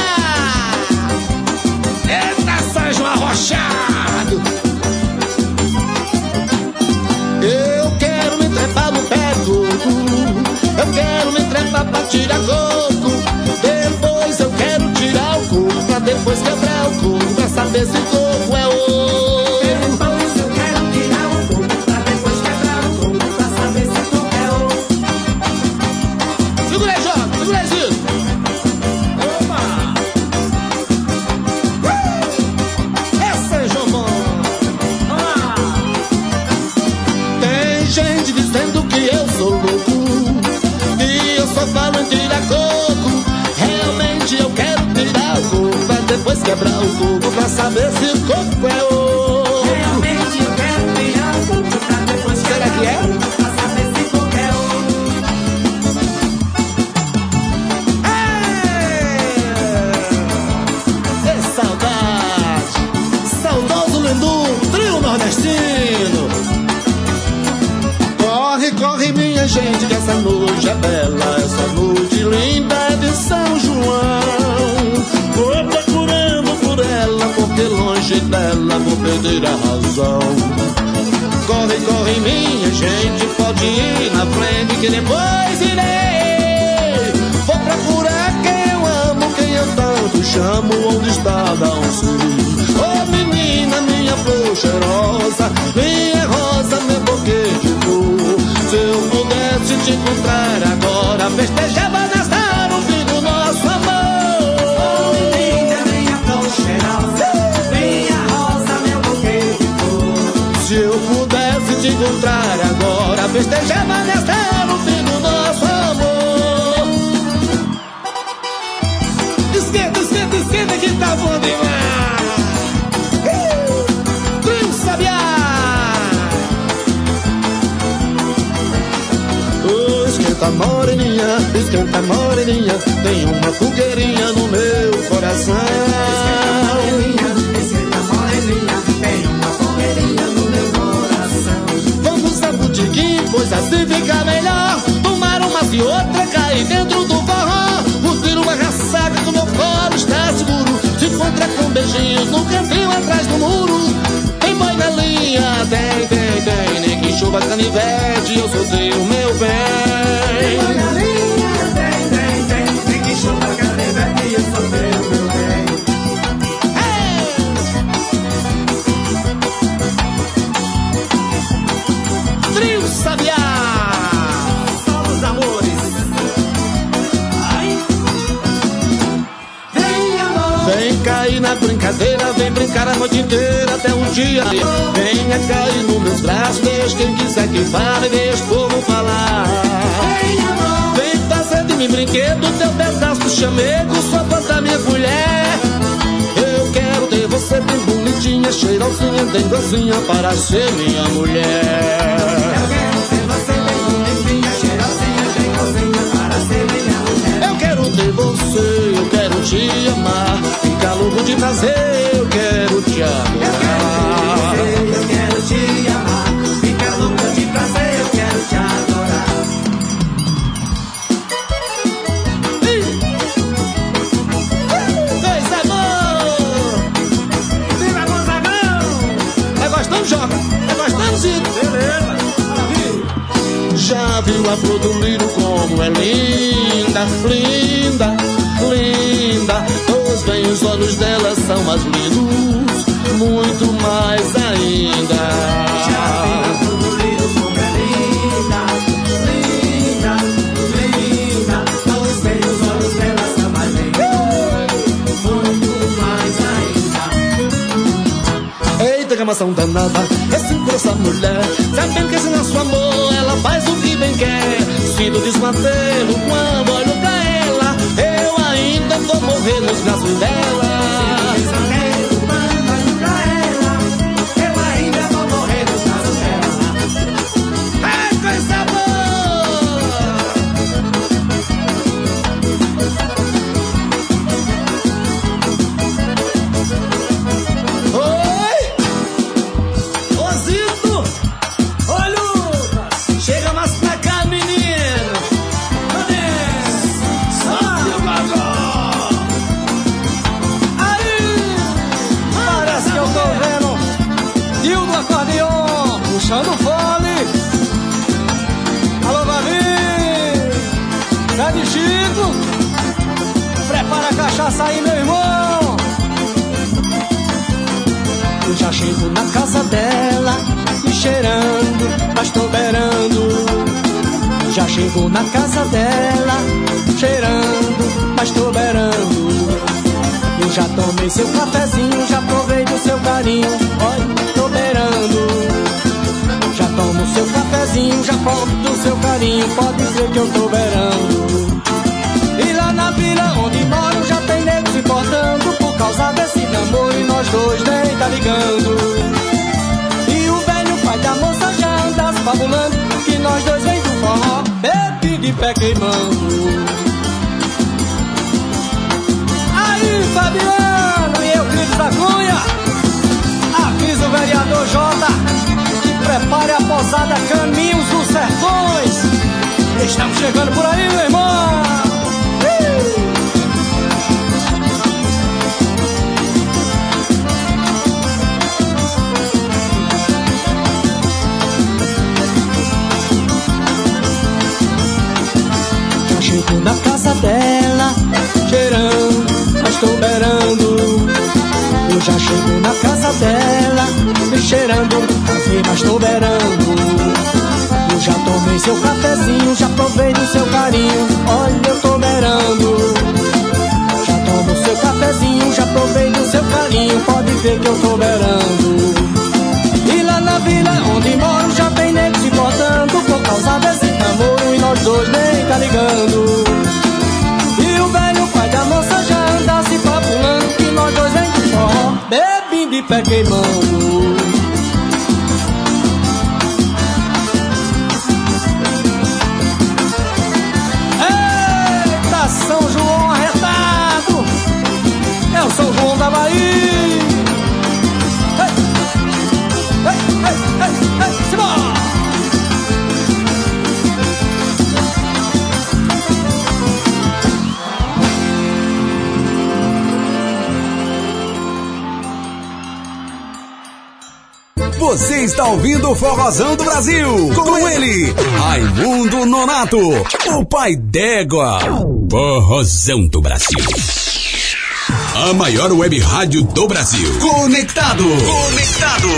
Eita, Sérgio Arrochado! Eu quero me trepar no pé do Eu quero me trepar pra tirar coco. Depois eu quero tirar o coco, pra depois quebrar o coco, pra saber se tu não joga. É nós estamos. Beleza. Maravilha. Já viu a flor do lírio como é linda, linda, linda. Pois bem, os olhos dela são mais lindos, muito mais ainda. reclamação danada. É segura essa mulher, sabendo que se na sua amor, ela faz o que bem quer. Sinto desmantelo quando olho pra ela, eu ainda vou morrer nos braços dela. Aí, meu irmão. Eu já chego na casa dela, me cheirando, mas tô beirando. Já chego na casa dela, cheirando, mas tô beirando. Eu já tomei seu cafezinho, já provei do seu carinho, olha, tô beirando. Já tomo seu cafezinho, já provo do seu carinho, pode dizer que eu tô beirando. E lá na vila onde moro já tem importando por causa desse namoro e nós dois nem tá ligando. E o velho pai da moça já anda fabulando que nós dois vem do forró, bebe de pé queimando. Aí, Fabiano e eu, Cris da Cunha, avisa o vereador Jota que prepare a posada Caminhos dos Sertões. Estamos chegando por aí, meu irmão. Ih! Na casa dela, cheirando, mas tô beirando. Eu já chego na casa dela, me cheirando, assim, mas tô beirando. Eu já tomei seu cafezinho, já provei do seu carinho, olha eu tô beirando. Já tomo seu cafezinho, já provei do seu carinho, pode ver que eu tô beirando. E lá na vila onde moro já tem nego se botando por causa desse namoro nós dois nem tá ligando. E o velho pai da moça já anda se fabulando que nós dois vem de forró, bebendo de pé queimando. Você está ouvindo o Forrozão do Brasil. Com ele, Raimundo Nonato, o pai d'égua. Forrozão do Brasil. A maior web rádio do Brasil. Conectado. Conectado.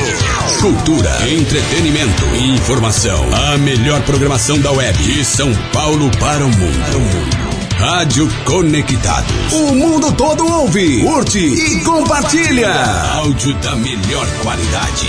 Cultura, entretenimento e informação. A melhor programação da web. De São Paulo para o mundo. Rádio Conectados. O mundo todo ouve, curte e compartilha. Áudio da melhor qualidade.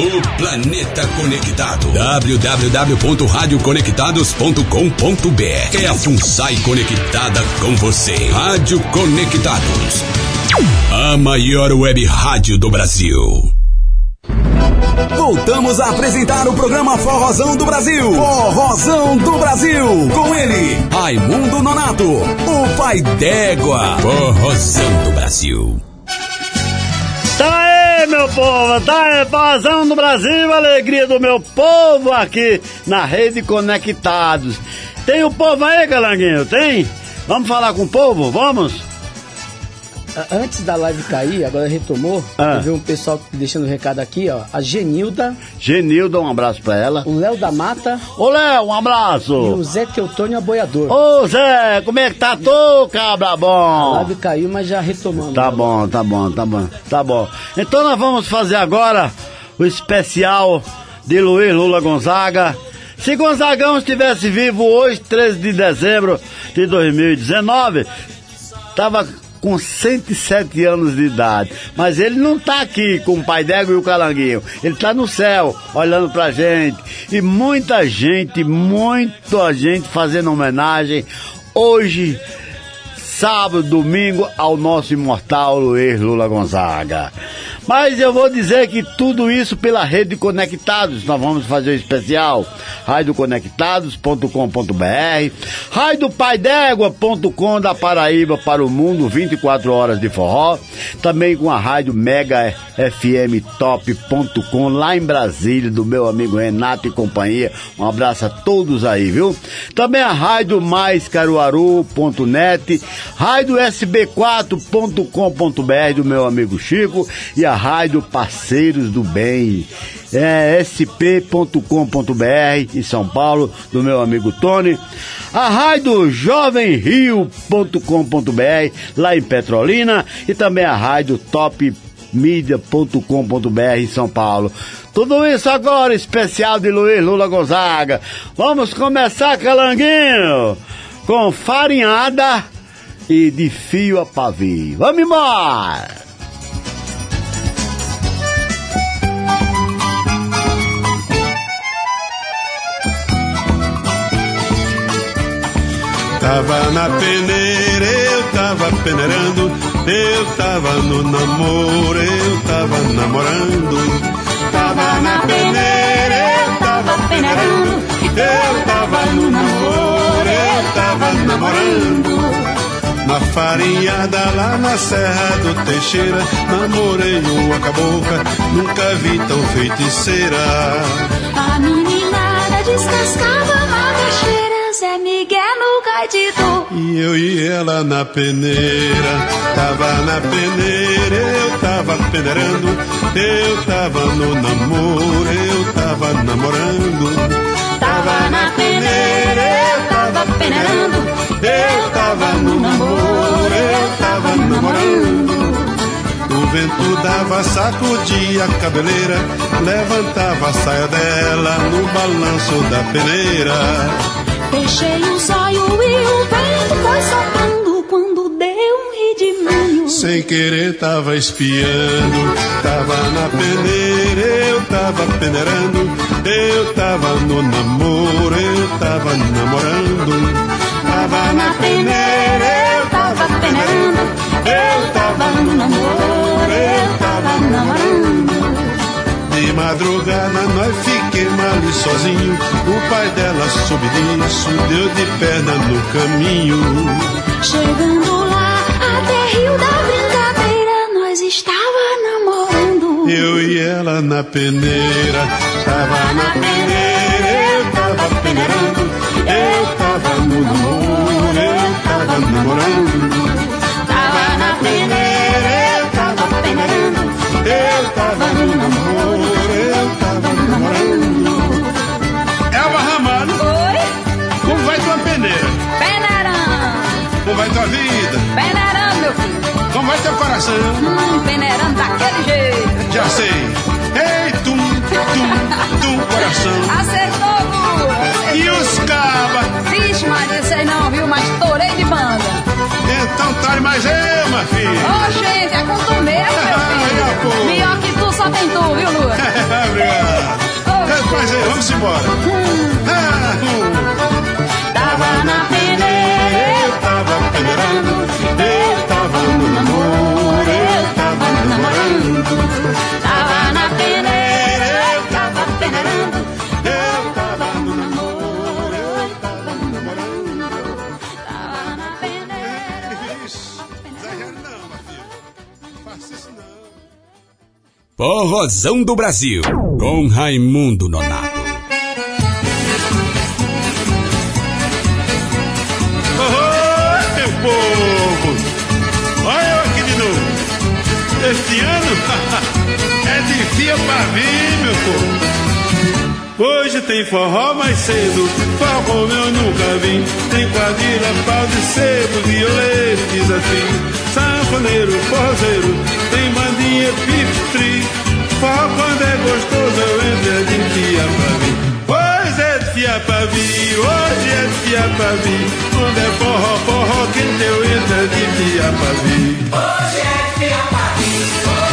O planeta conectado. www.radioconectados.com.br É a FUNSAI conectada com você. Rádio Conectados. A maior web rádio do Brasil. Voltamos a apresentar o programa Forrozão do Brasil. Forrozão do Brasil. Com ele, Raimundo Nonato, o pai d'égua. Forrozão do Brasil. Tá aí, meu povo, tá aí, Pazão do Brasil, alegria do meu povo aqui na Rede Conectados. Tem o povo aí, Galanguinho? Tem? Vamos falar com o povo? Vamos? A- Antes da live cair, agora retomou, Ah. eu vi um pessoal deixando um recado aqui, ó. A Genilda, Genilda, um abraço pra ela. o Léo da Mata Ô, Léo, um e abraço. o Zé Teutônio Aboiador. Ô, Zé, como é que tá tu, cabra A bom? live caiu, mas já retomamos. Tá bom, tá bom, tá bom, tá bom. Então nós vamos fazer agora o especial de Luiz Lula Gonzaga. Se Gonzagão estivesse vivo hoje, 13 de dezembro de 2019, tava com 107 anos de idade. Mas ele não tá aqui com o pai d'égua e o calanguinho. Ele tá no céu, olhando pra gente. E muita gente, muita gente fazendo homenagem. Hoje, sábado, domingo, ao nosso imortal Luiz Lula Gonzaga. Mas eu vou dizer que tudo isso pela rede Conectados. Nós vamos fazer um especial. radioconectados.com.br radiopaidégua.com da Paraíba para o mundo, 24 horas de forró. Também com a rádio Mega FM Top.com lá em Brasília, do meu amigo Renato e companhia. Um abraço a todos aí, viu? Também a rádio Mais Caruaru.net, rádio SB4.com.br do meu amigo Chico e a rádio Parceiros do Bem. É sp.com.br em São Paulo, do meu amigo Tony. A rádio jovemrio.com.br lá em Petrolina e também a rádio topmedia.com.br em São Paulo. Tudo isso agora, especial de Luiz Lula Gonzaga. Vamos começar, Calanguinho, com farinhada e de fio a pavio. Vamos embora! Tava na peneira, eu tava peneirando, eu tava no namoro, eu tava namorando. Tava na peneira, eu tava peneirando, eu tava no namoro, eu tava namorando. Na farinhada lá na Serra do Teixeira, namorei uma cabocla, nunca vi tão feiticeira. A meninada descascava macaxeira, Zé Miguel E eu e ela na peneira, tava na peneira, eu tava peneirando, eu tava no namoro, eu tava namorando. Tava na peneira, eu tava peneirando, eu tava no namoro, eu tava namorando. O vento dava, sacudia a cabeleira, levantava a saia dela no balanço da peneira. Fechei os olhos e o vento foi soprando quando deu um redemoinho. Sem querer tava espiando, tava na peneira, eu tava peneirando, eu tava no namoro, eu tava namorando. Tava na peneira, eu tava peneirando, eu tava no namoro, De madrugada nós fiquemos ali sozinho, o pai dela soube disso, deu de perna no caminho. Chegando lá, até Rio da Brincadeira, nós estava namorando. Eu e ela na peneira, tava na peneira, eu tava peneirando, eu tava no namoro, eu tava namorando. Teu coração? Hum, peneirando daquele jeito. Já sei. Ei, tum, tum, tum, coração. Acertou, Lula. E os cabas? Vixe, Maria, sei não, viu? Mas torei de banda. Então traz mais minha filha. Ô, gente, é com tu mesmo, meu (laughs) filho. Melhor que tu, só tem tu, viu, Lula? (laughs) Obrigado. Mas aí, vamos embora. Ah, hum. Tava na peneira, Eu tava peneirando, eu namorando. tava na peneira, eu tava peneirando. Eu tava no namoro, eu tava namorando. Tava na peneira. Isso, exagero não. Não faça isso não. Forrozão do Brasil, com Raimundo Nonato. Vir, meu povo. Hoje tem forró mais cedo, forró eu nunca vi. Tem quadrilha, pau de sebo, violeiro, desafio. Sanfoneiro, forrozeiro, tem bandinha, pipi, Forró quando é gostoso eu entro é de fia pra vir. Hoje é de vir, hoje é de vir. Quando é forró, forró, quem teu entra de fia pra vir. Hoje é fia pra vir, hoje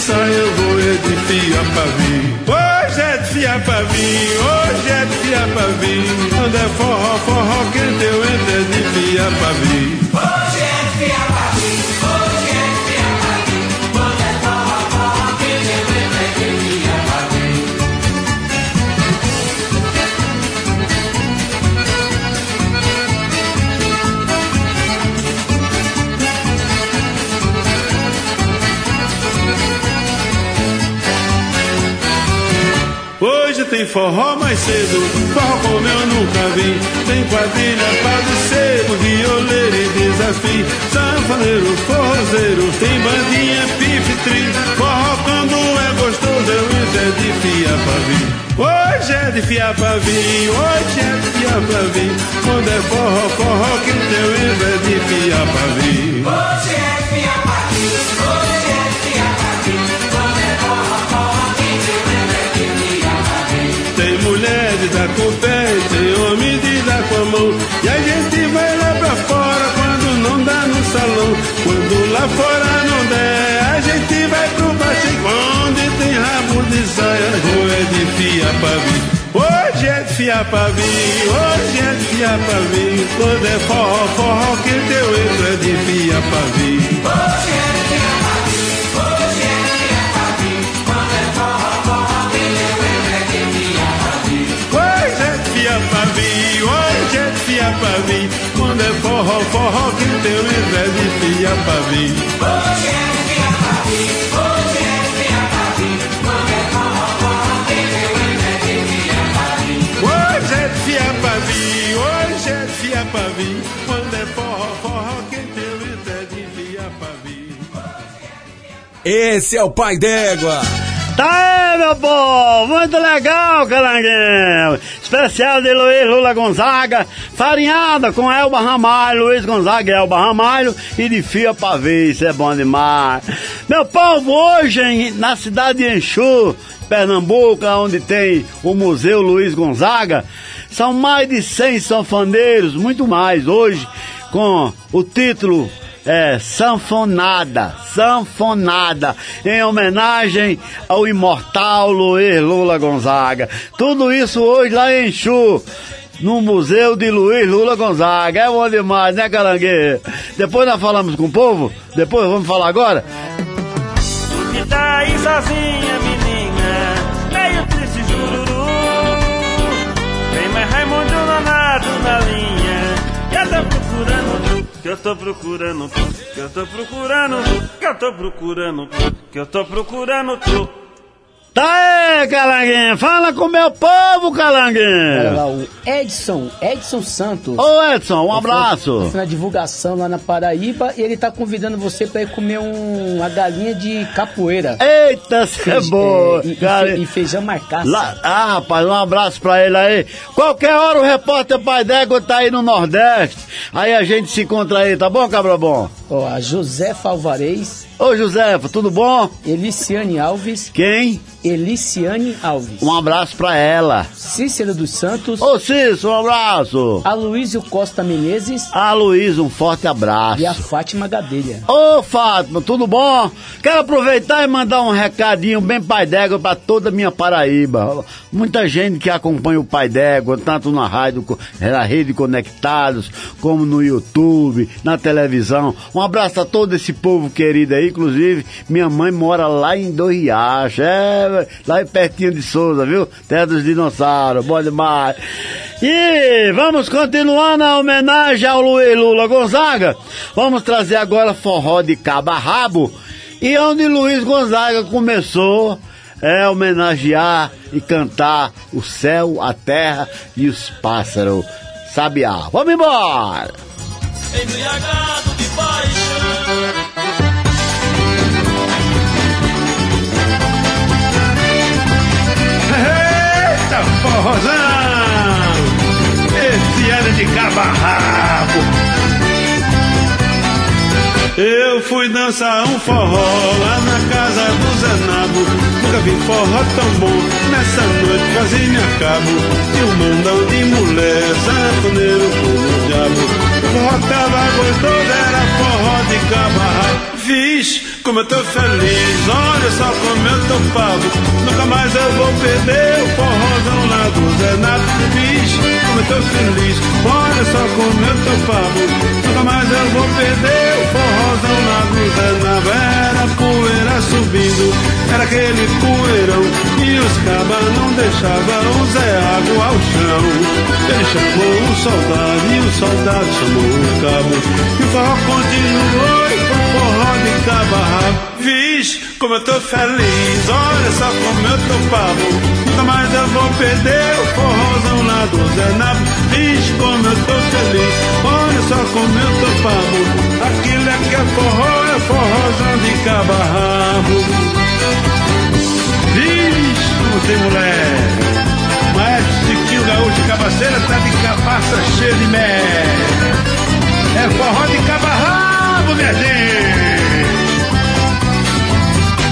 missa eu vou edificar pra vir. Hoje é de fiar pra vir, hoje é de fiar pra vir. Quando é forró, forró, quente eu entro é de fiar pra vir. Forró mais cedo, forró como eu nunca vi. Tem quadrilha, paduceiro, violeiro e desafio. Sanfoneiro, forrozeiro, tem bandinha, pife, tri. Forró quando é gostoso, eu é de fia pra vir. Hoje é de fia pra vir, hoje é de fia pra vir. Quando é forró, forró que eu entro é de fia pra vir. Hoje é fia pra mim, com o pé, tem homem de dar com a mão. E a gente vai lá pra fora quando não dá no salão. Quando lá fora não der, a gente vai pro baixo onde tem rabo de saia. É de fia pra vir. Hoje é de fia pra vir, hoje é de fia pra vir. Quando é forró, forró que teu entro é de fia pra vir. Hoje é vir, hoje é vir. Quando é forró, forró que teu entro é de fia pra mim, hoje é fia pra mim. Quando é forró, forró, quente eu entro é de fia pra mim. Hoje é fia pra vir. Quando é forró, forró que teu entro é de fia pra. Esse é o pai d'égua. Tá aí, meu povo! Muito legal, caranguejo! Especial de Luiz Lula Gonzaga, farinhada com Elba Ramalho, Luiz Gonzaga e Elba Ramalho e de fia pra ver, isso é bom demais. Meu povo, hoje na cidade de Enxu, Pernambuco, onde tem o Museu Luiz Gonzaga, são mais de 100 sanfoneiros, muito mais, hoje, com o título é, Sanfonada, Sanfonada, em homenagem ao imortal Luiz Lula Gonzaga. Tudo isso hoje lá em Chu, no Museu de Luiz Lula Gonzaga. É bom demais, né, Caranguejo? Depois nós falamos com o povo, depois vamos falar agora. Aí sozinha, menina, meio triste jururu. Mais Raimundo na linha, eu tô procurando que eu tô procurando que eu tô procurando que eu tô procurando tu. Tá aí, Calanguinho, fala com o meu povo, Olha lá, Calanguinho. o Edson, Edson Santos. Ô Edson, um abraço. foi na divulgação lá na Paraíba e ele tá convidando você pra ir comer um, uma galinha de capoeira. Eita, cê é boa, é, e, e e feijão marcaça. Lá, ah, rapaz, um abraço pra ele aí. Qualquer hora o repórter Pai d'Égua tá aí no Nordeste. Aí a gente se encontra aí, tá bom, cabra bom? Ó, a Josefa Alvarez. Ô, Josefa, tudo bom? Eliciane Alves. Quem? Eliciane Alves. Um abraço pra ela. Cícero dos Santos. Ô, Cícero, um abraço. Aloysio Costa Menezes. A Luísa, um forte abraço. E a Fátima Gadelha. Ô, Fátima, tudo bom? Quero aproveitar e mandar um recadinho bem Pai d'Égua pra toda a minha Paraíba. Muita gente que acompanha o Pai d'Égua, tanto na rádio, na rede Conectados, como no YouTube, na televisão. Um abraço a todo esse povo querido aí, inclusive minha mãe mora lá em Riachos, é, lá pertinho de Souza, viu? Terra dos dinossauros, bom demais. E vamos continuar na homenagem ao Luiz Lula Gonzaga. Vamos trazer agora forró de cabo a rabo. E onde Luiz Gonzaga começou é homenagear e cantar o céu, a terra e os pássaros. Sabiá. Vamos embora! Embriagado de paixão. Eita, forrozão! Esse ano de cabarrabo. Eu fui dançar um forró lá na casa do Zanabo. Nunca vi forró tão bom, nessa noite quase me acabo. E um mandão de mulher, sanfoneiro como o diabo. Forró tava gostoso, era forró de cabarrabo. Vixe, como eu tô feliz, olha só como eu tô pago. Nunca mais eu vou perder o forrozão lá do Zenato. Vixe, como eu tô feliz. olha só como eu tô pavo. Nunca mais eu vou perder o forrozão na luz na vera, poeira subindo, era aquele poeirão e os cabas não deixavam o Zé Água ao chão. Ele chamou o soldado e o soldado chamou o cabo e o forró continuou e forró de cabo Vixe, como eu tô feliz, olha só como eu tô pavo. Nunca mais eu vou perder o forrozão lá do Zé Nabo. Vixe, como eu tô feliz, olha só como eu tô pavo. Aquilo é que é forró, é forrozão de cabarrabo. Como tem mulher. Maestro Chiquinho Gaúcho Cabaceira tá de cabaça cheia de mé. É forró de cabarrabo, minha gente.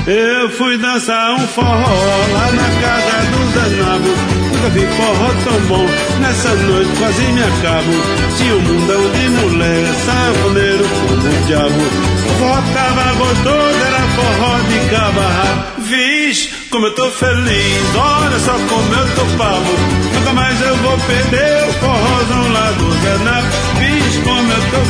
Eu fui dançar um forró lá na casa do Zanabo. Nunca vi forró tão bom, nessa noite quase me acabo. Tinha um mundão de mulher, sanfoneiro como o diabo. O forró tava gostoso, era forró de cabarra. Vixe, como eu tô feliz, olha só como eu tô pavo. Nunca mais eu vou perder o forrozão lá do Zanabo.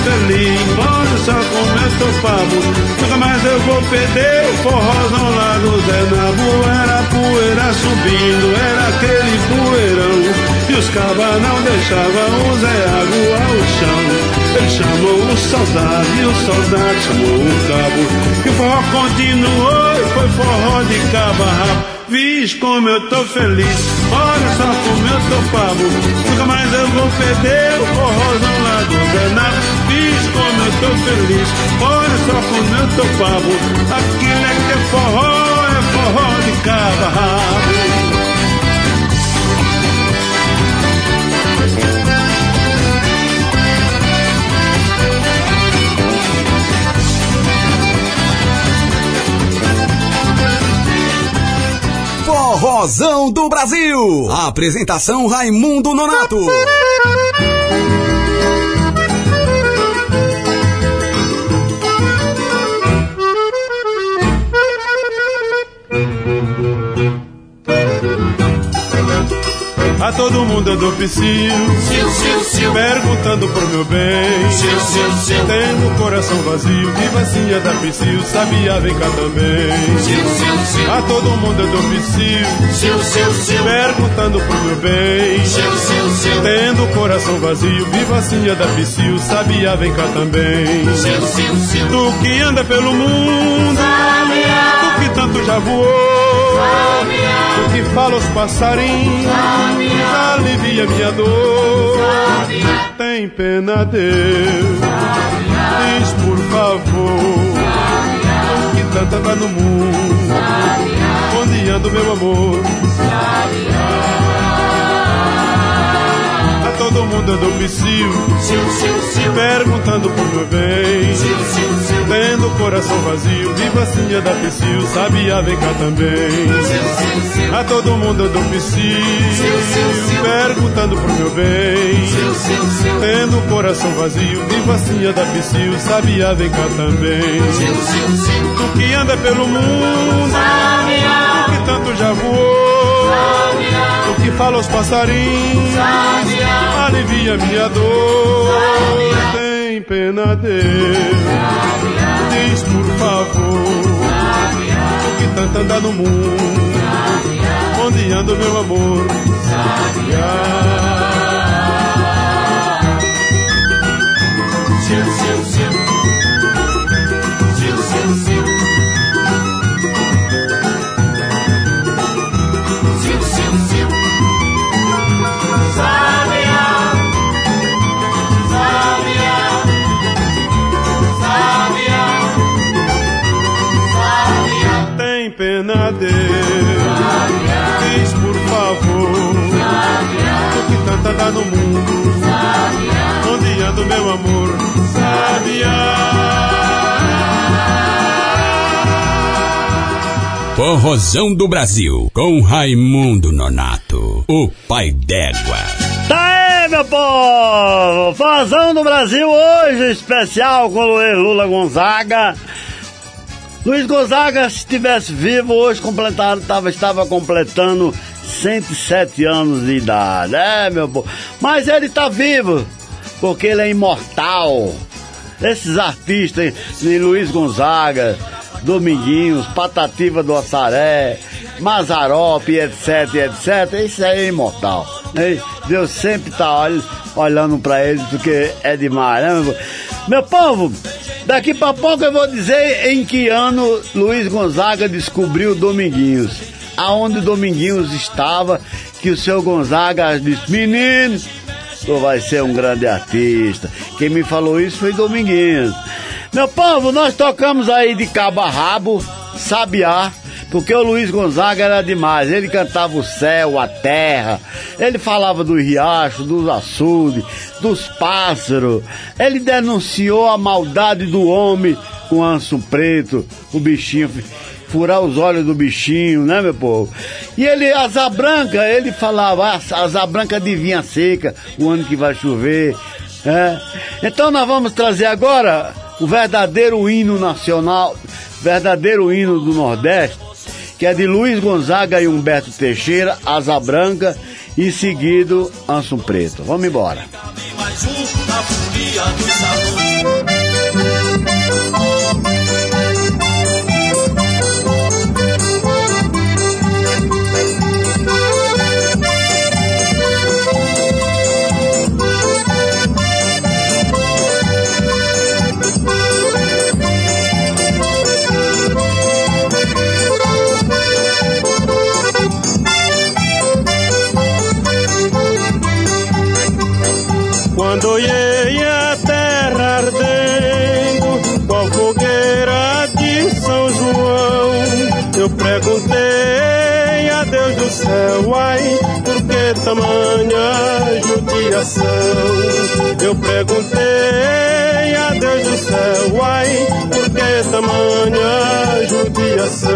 Feliz, olha só como eu tô pavo. Nunca mais eu vou perder o forrozão lá do Zé Nabu. Era poeira subindo, era aquele poeirão. E os cabas não deixavam o Zé Água ao chão. Ele chamou o soldado e o soldado chamou o cabo. E o forró continuou e foi forró de cabo a rabo. Vixe como eu tô feliz, olha só como eu tô pavo. Nunca mais eu vou perder o forrozão lá do Bernardo. Vixe como eu tô feliz, olha só como eu tô pavo. Aquilo é que é forró, é forró de cabo a rabo. Forrozão do Brasil. Apresentação Raimundo Nonato. A todo mundo eu dou psiu, perguntando por meu bem. Tendo o coração vazio, vivacinha da psiu, sabia, vem cá também. A todo mundo eu dou psiu, perguntando por meu bem. Tendo o coração vazio, vivacinha da psiu, sabia, vem cá também. Tu que anda pelo mundo, tu que tanto já voou. O que fala os passarinhos. Alivia minha dor. Tem pena, Deus, diz por favor. O que tanto anda no mundo, onde anda meu amor? A todo mundo dou psiu, perguntando por meu bem. Tendo coração vazio, vivacinha da psiu, sabia, vem cá também. A todo mundo eu dou psiu, perguntando por meu bem. Tendo coração vazio, vivacinha da psiu, sabia, vem cá também. Tu que anda pelo mundo, tu que tanto já voou, tu que fala aos passarinhos, alivia minha dor. Tem pena, Deus, diz por favor, tu que tanto anda no mundo, onde anda meu amor? Tem pena, Deus, diz por favor, tu que tanto anda no mundo, onde anda o meu amor? Forrozão do Brasil, com Raimundo Nonato, o pai d'égua. Tá aí, meu povo! Fazão do Brasil hoje, especial com o Luiz Lula Gonzaga. Luiz Gonzaga, se estivesse vivo, hoje completado, tava, estava completando 107 anos de idade. É, meu povo. Mas ele tá vivo. porque ele é imortal. Esses artistas, Luiz Gonzaga, Dominguinhos, Patativa do Assaré, Mazarope, etc, etc, isso aí é imortal. né? Deus sempre tá olh- olhando pra eles porque é demais, né? meu povo? Daqui pra pouco eu vou dizer em que ano Luiz Gonzaga descobriu Dominguinhos. Aonde Dominguinhos estava, que o seu Gonzaga disse, menino, tu vai ser um grande artista. Quem me falou isso foi Dominguinhos. Meu povo, nós tocamos aí de cabo a rabo, sabiá, porque o Luiz Gonzaga era demais. Ele cantava o céu, a terra, ele falava do riacho, dos açudes, dos pássaros. Ele denunciou a maldade do homem com anso preto, o bichinho furar os olhos do bichinho, né, meu povo? E ele, asa branca, ele falava, "Ah, asa branca adivinha seca, o ano que vai chover. É. Então nós vamos trazer agora o verdadeiro hino nacional, verdadeiro hino do Nordeste, que é de Luiz Gonzaga e Humberto Teixeira, Asa Branca, e seguido Anso Preto. Vamos embora. Perguntei a Deus do céu, ai, por que tamanha judiação?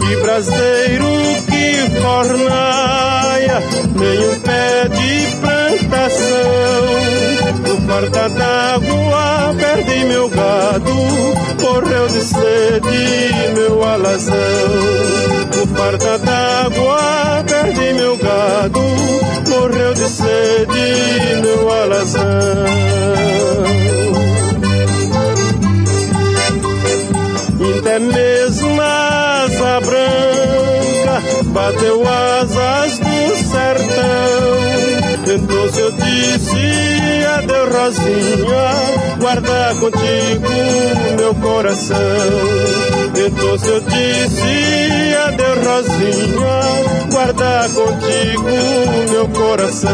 Que braseiro que fornaia, nem um pé de plantação. No farta d'água meu gado, morreu de sede meu alazão. No farta d'água perdi meu gado, morreu de sede meu alazão. Até mesmo a asa branca bateu asas do sertão. Então se eu disse Rosinha, guarda contigo meu coração. Então se eu disse adeus Rosinha, guarda contigo meu coração.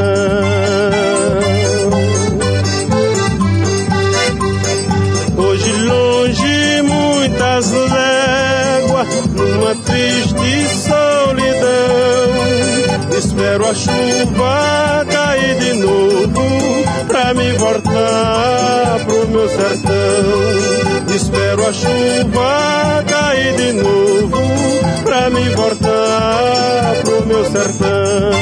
Hoje longe muitas léguas, numa triste solidão. Espero a chuva cair de novo, pra me voltar pro meu sertão. Espero a chuva cair de novo, pra me voltar pro meu sertão.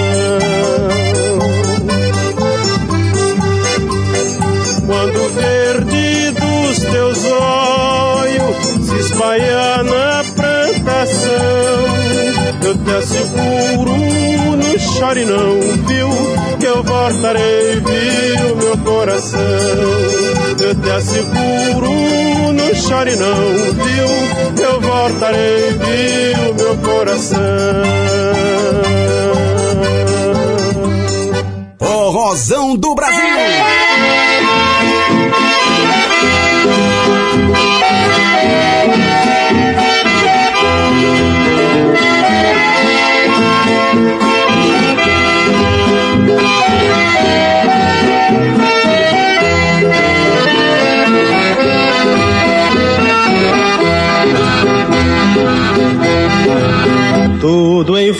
Quando verde dos teus olhos se espalha na eu te asseguro, não chore não, viu? Que eu voltarei, viu, meu coração. Eu te asseguro, não chore não, viu? Que eu voltarei, viu, meu coração. Forrozão do Brasil.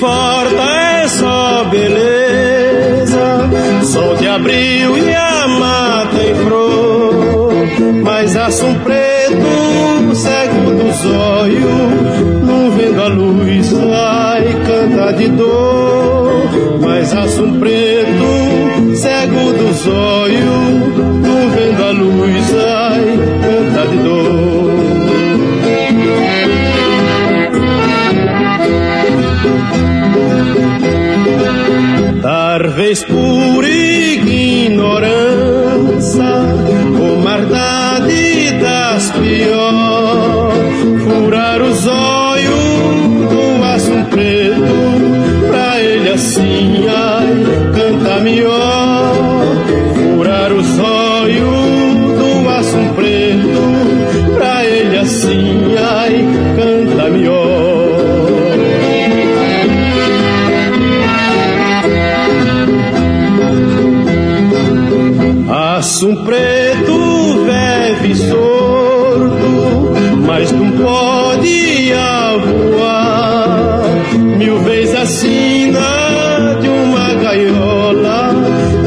Volta é só beleza, sol de abril e a mata em flor. Mas assum preto, cego dos olhos, não vendo a luz, ai, canta de dor. Mas assum preto, cego dos olhos, não vendo a luz, ai, canta de dor. Talvez por ignorância, Acima de uma gaiola,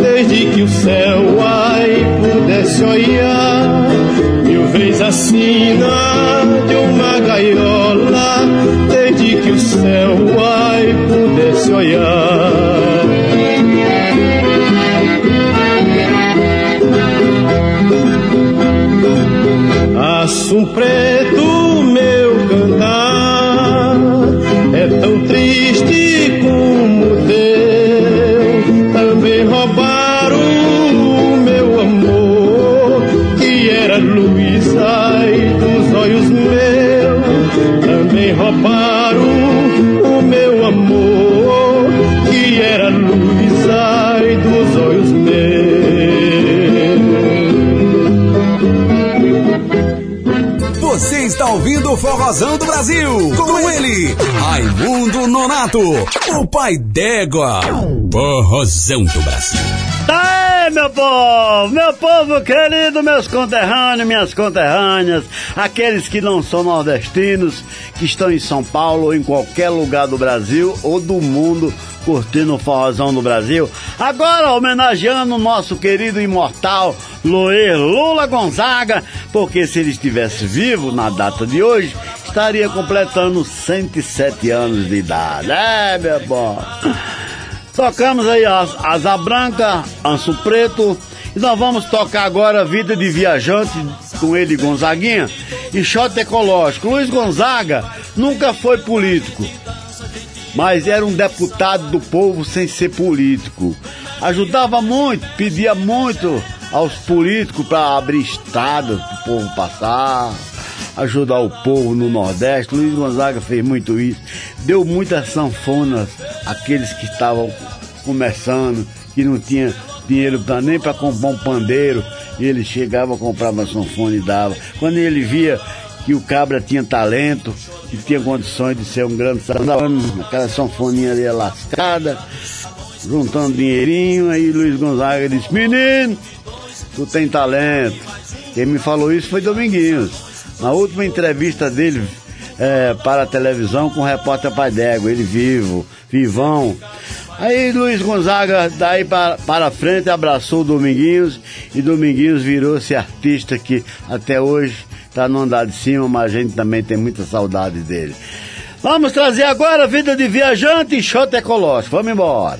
desde que o céu ai pudesse olhar. Mil vezes de ouvindo o Forrozão do Brasil. Com ele, Raimundo Nonato, o pai d'égua. Forrozão do Brasil. Tá aí, meu povo, meu povo querido, meus conterrâneos, minhas conterrâneas, aqueles que não são nordestinos, que estão em São Paulo ou em qualquer lugar do Brasil ou do mundo curtindo o forrozão do Brasil. Agora homenageando o nosso querido imortal Luiz Lula Gonzaga, porque se ele estivesse vivo na data de hoje, estaria completando 107 anos de idade. É, meu bom. Tocamos aí as Asa Branca, Anso Preto, e nós vamos tocar agora Vida de Viajante com ele Gonzaguinha e Shot Ecológico. Luiz Gonzaga nunca foi político, mas era um deputado do povo sem ser político. Ajudava muito, pedia muito aos políticos para abrir estradas para o povo passar, ajudar o povo no Nordeste. Luiz Gonzaga fez muito isso. Deu muitas sanfonas àqueles que estavam começando, que não tinha dinheiro pra, nem para comprar um pandeiro. E ele chegava, comprava a sanfona e dava. Quando ele via que o cabra tinha talento, que tinha condições de ser um grande sanfone, aquela sanfoninha ali lascada, juntando dinheirinho, aí Luiz Gonzaga disse, menino, tu tem talento. Quem me falou isso foi Dominguinhos. Na última entrevista dele é, para a televisão com o repórter Pai D'Égua, ele vivo, vivão. Aí Luiz Gonzaga, daí para, para frente, abraçou o Dominguinhos e Dominguinhos virou-se artista que até hoje está no andar de cima, mas a gente também tem muita saudade dele. Vamos trazer agora Vida de Viajante e Shot Ecológico. Vamos embora.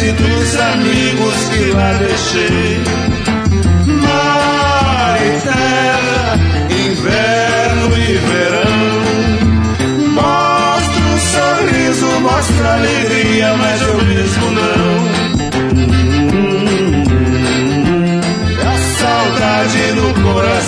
E dos amigos que lá deixei. Mar e terra, inverno e verão. Mostra um sorriso, mostra alegria, mas eu mesmo não. A saudade no coração.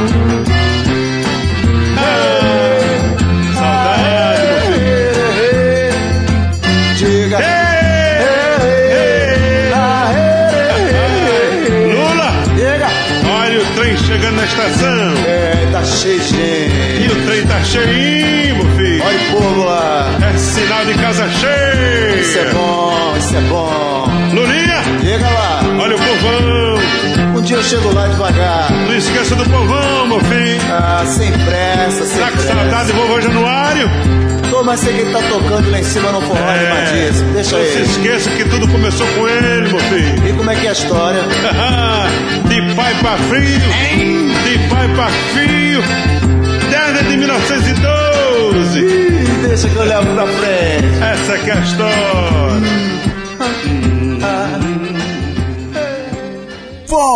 Povão. Um dia eu chego lá devagar. Não esqueça do povão, meu filho. Ah, sem pressa, sem Tá com pressa. saudade do vovô Januário? Pô, mas sei que ele tá tocando lá em cima no forró animadíssimo. Deixa não se ele. esqueça que tudo começou com ele, meu filho. E como é que é a história? (laughs) de pai pra filho, de pai pra filho, desde de 1912. Ih, deixa que eu levo pra frente. Essa que é a história.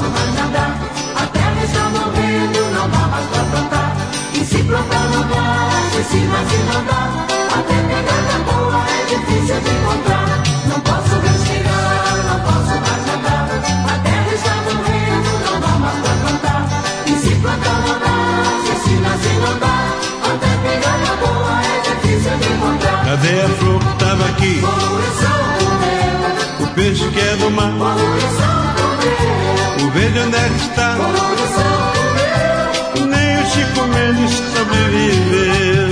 posso mais nadar. A terra está morrendo, não dá mais pra plantar. E se plantar não nasce, se não dá. Até pegada boa é difícil de encontrar. Não posso respirar, não posso mais nadar. A terra está morrendo, não dá mais pra plantar. E se plantar não nasce, se não dá. Até pegada boa é difícil de encontrar. Cadê a flor que tava aqui? Poluição morreu, O peixe que é do mar. O verde onde é que está? Nem o Chico Mendes sobreviveu.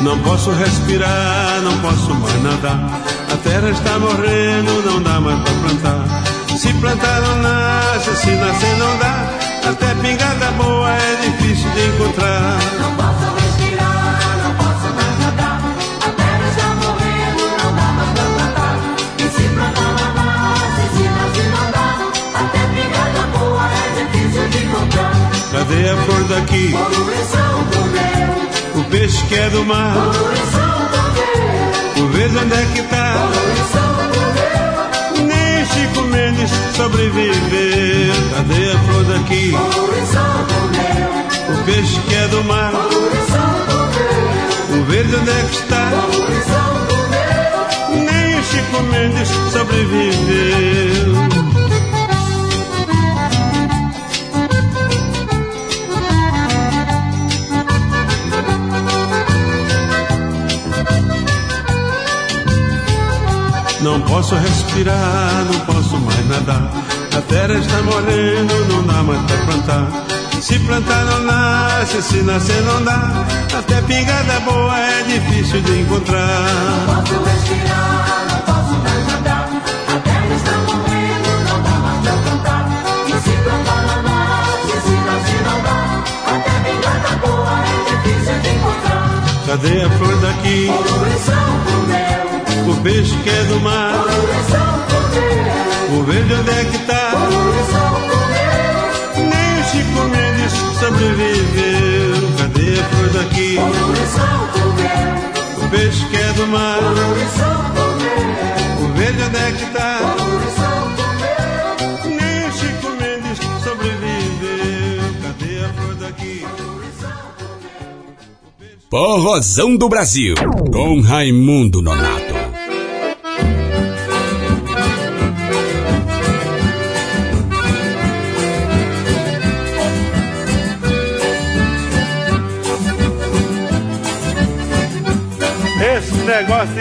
Não posso respirar, não posso mais nadar. A terra está morrendo, não dá mais pra plantar. Se plantar não nasce, se nascer não dá. Até pingada boa é difícil de encontrar. Não posso respirar, não posso mais nadar. A terra está morrendo, não dá mais pra plantar. E se plantar não nasce, se não dá. Até pingada boa é difícil de encontrar. Cadê a flor daqui? O peixe que é do mar. O verde onde é que tá? Mendes sobreviveu. Cadê a flor daqui? O peixe que é do mar. O verde onde é que está? Nem o Chico Mendes sobreviveu. Não posso respirar, não posso mais nadar. A terra está morrendo, não dá mais para plantar. Se plantar não nasce, se nascer não dá. Até pingada boa é difícil de encontrar. Não posso respirar, não posso mais nadar. A terra está morrendo, não dá mais para plantar. E se plantar não nasce, se nascer não dá. Até pingada boa é difícil de encontrar. Cadê a flor daqui? Poluição por. O peixe que é do mar. O verde onde é que tá? Nem Chico Mendes sobreviveu. Cadê a flor daqui? O peixe que é do mar. O verde onde é que tá? Porrozão do Brasil, com Raimundo Nonato.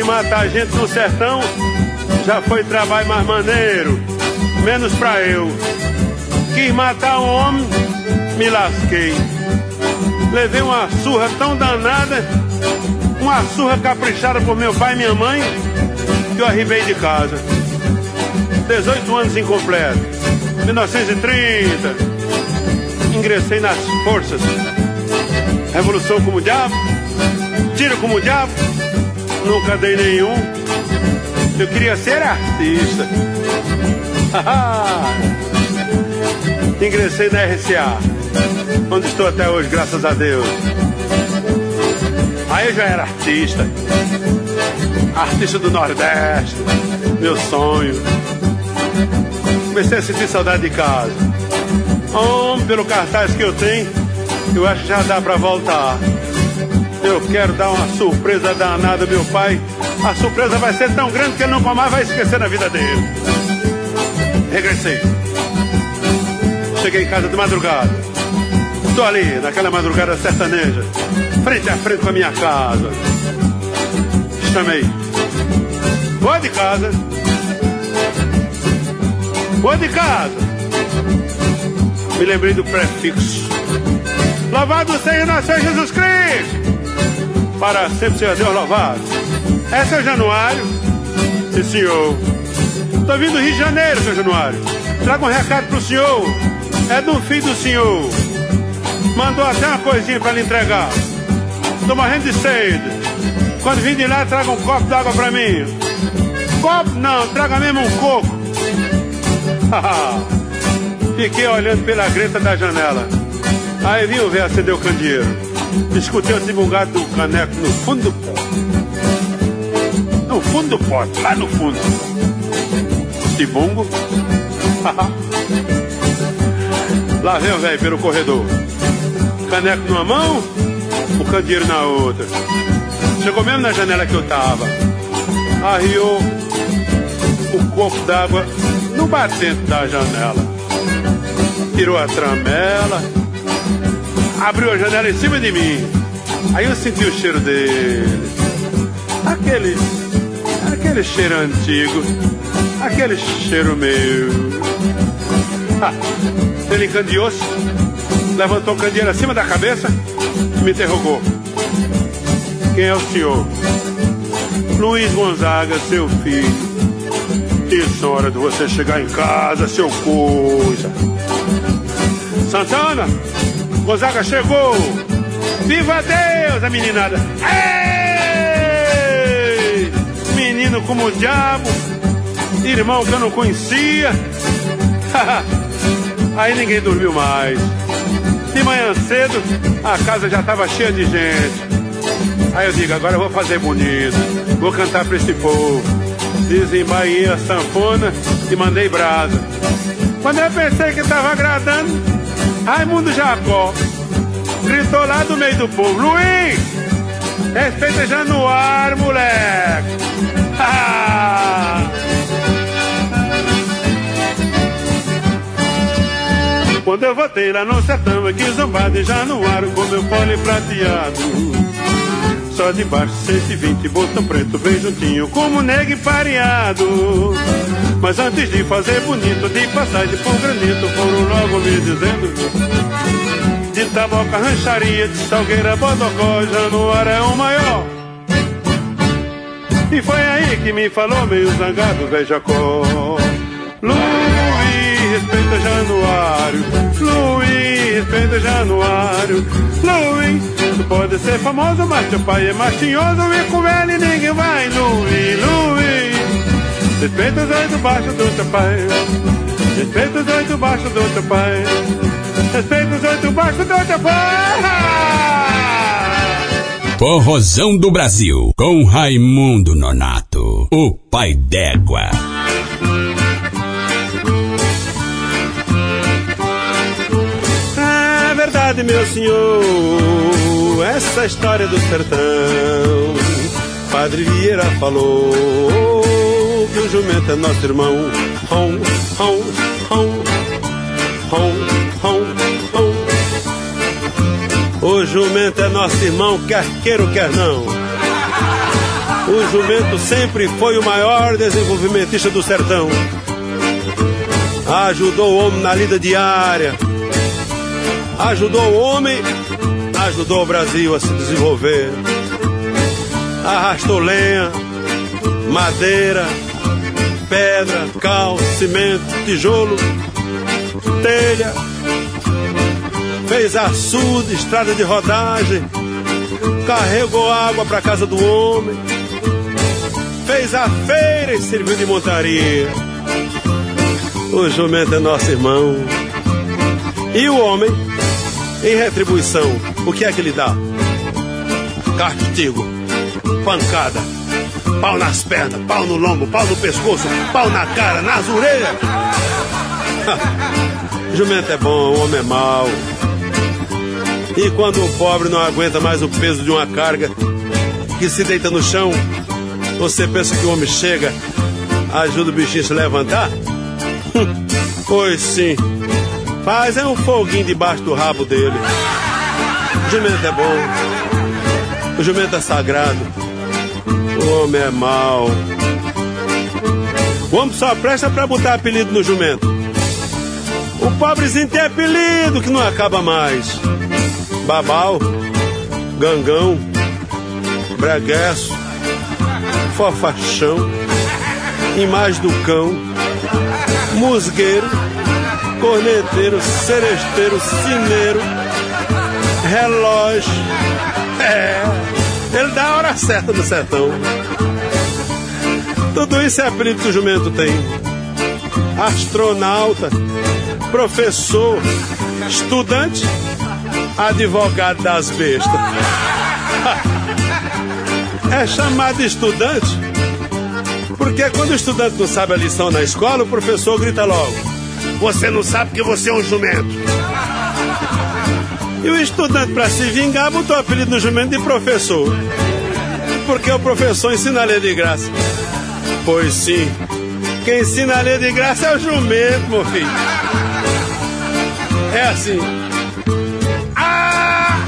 Matar gente no sertão já foi trabalho mais maneiro, menos pra eu. Quis matar um homem, me lasquei. Levei uma surra tão danada, uma surra caprichada por meu pai e minha mãe, que eu arribei de casa. 18 anos incompleto. 1930. Ingressei nas forças. Revolução como diabo, tiro como diabo, nunca dei nenhum. Eu queria ser artista. (laughs) Ingressei na RCA, onde estou até hoje, graças a Deus. Aí eu já era artista. Artista do Nordeste, meu sonho. Comecei a sentir saudade de casa. Homem, pelo cartaz que eu tenho, eu acho que já dá pra voltar. Eu quero dar uma surpresa danada ao meu pai. A surpresa vai ser tão grande que ele nunca mais vai esquecer na vida dele. Regressei. Cheguei em casa de madrugada. Estou ali, naquela madrugada sertaneja, frente a frente com a minha casa. Chamei. Boa de casa. Boa de casa. Me lembrei do prefixo. Louvado seja nosso Jesus Cristo. Para sempre seja Deus louvado. É seu Januário? Sim, senhor. Estou vindo do Rio de Janeiro, seu Januário. Traga um recado pro senhor. É do filho do senhor. Mandou até uma coisinha para lhe entregar. Estou morrendo de sede. Quando vim de lá, traga um copo d'água para mim. Copo não, traga mesmo um coco. (laughs) Fiquei olhando pela greta da janela. Aí vi o velho acender o candeeiro. Escutei o divulgado do caneco no fundo do pote. No fundo do pote, lá no fundo. Tibungo. (laughs) lá vem o velho pelo corredor. Caneco numa mão, o candeeiro na outra. Chegou mesmo na janela que eu tava. Arriou o copo d'água no batente da janela. Tirou a tramela, abriu a janela em cima de mim. Aí eu senti o cheiro dele. Aquele. aquele cheiro antigo. Aquele cheiro meu. Ah, ele encandeou-se, levantou o candeeiro acima da cabeça e me interrogou. Quem é o senhor? Luiz Gonzaga, seu filho. Isso, hora de você chegar em casa, seu coisa. Santana, Gonzaga chegou. Viva Deus, a meninada. Ei! Menino como o diabo. Irmão que eu não conhecia. (laughs) Aí ninguém dormiu mais. De manhã cedo, a casa já estava cheia de gente. Aí eu digo, agora eu vou fazer bonito. Vou cantar pra esse povo. Desembainhei a sanfona e mandei brasa. Quando eu pensei que estava agradando, Raimundo Jacó gritou lá do meio do povo: Luiz, respeita Januário, moleque. (laughs) Quando eu voltei lá no sertão, aqui zombado de Januário com meu pole prateado. Só de baixo 120, botão preto bem juntinho, como negue pareado. Mas antes de fazer bonito, de passagem por granito, foram logo me dizendo De taboca, rancharia, de salgueira, bodocó, Januário é o maior. E foi aí que me falou meio zangado, velho Jacó Luiz, respeita Januário. Luiz, respeita Januário. Luiz, tu pode ser famoso, mas teu pai é mais tinhoso e com ele ninguém vai Luí, Luí. Respeita os oito baixos do teu pai. Respeita os oito baixos do teu pai. Respeita os oito baixos do teu pai. Forrozão do Brasil, com Raimundo Nonato, o pai d'égua. É verdade, meu senhor, essa história do sertão. Padre Vieira falou que o jumento é nosso irmão. O jumento é nosso irmão, quer queira quer não. O jumento sempre foi o maior desenvolvimentista do sertão. Ajudou o homem na lida diária. Ajudou o homem, ajudou o Brasil a se desenvolver. Arrastou lenha, madeira, pedra, cal, cimento, tijolo, telha. Fez açude, estrada de rodagem. Carregou água para casa do homem. Fez a feira e serviu de montaria. O jumento é nosso irmão. E o homem, em retribuição, o que é que ele dá? Castigo, pancada, pau nas pernas, pau no lombo, pau no pescoço, pau na cara, nas orelhas. (laughs) Jumento é bom, homem é mau. E quando o pobre não aguenta mais o peso de uma carga que se deita no chão, você pensa que o homem chega, ajuda o bichinho a se levantar? (laughs) Pois sim. Faz é um foguinho debaixo do rabo dele. O jumento é bom. O jumento é sagrado. O homem é mau. O homem só presta pra botar apelido no jumento. O pobrezinho tem apelido que não acaba mais. Babau, gangão, bregueço, fofachão, imagem do cão, musgueiro, corneteiro, seresteiro, cineiro, relógio. É, ele dá a hora certa no sertão. Tudo isso é apelido que o jumento tem. Astronauta, professor, estudante, advogado das bestas. É chamado estudante porque quando o estudante não sabe a lição na escola, o professor grita logo: Você não sabe que você é um jumento. E o estudante, para se vingar, botou o apelido no jumento de professor. Porque o professor ensina a ler de graça. Pois sim, quem ensina a ler de graça é o jumento, meu filho. É assim. A,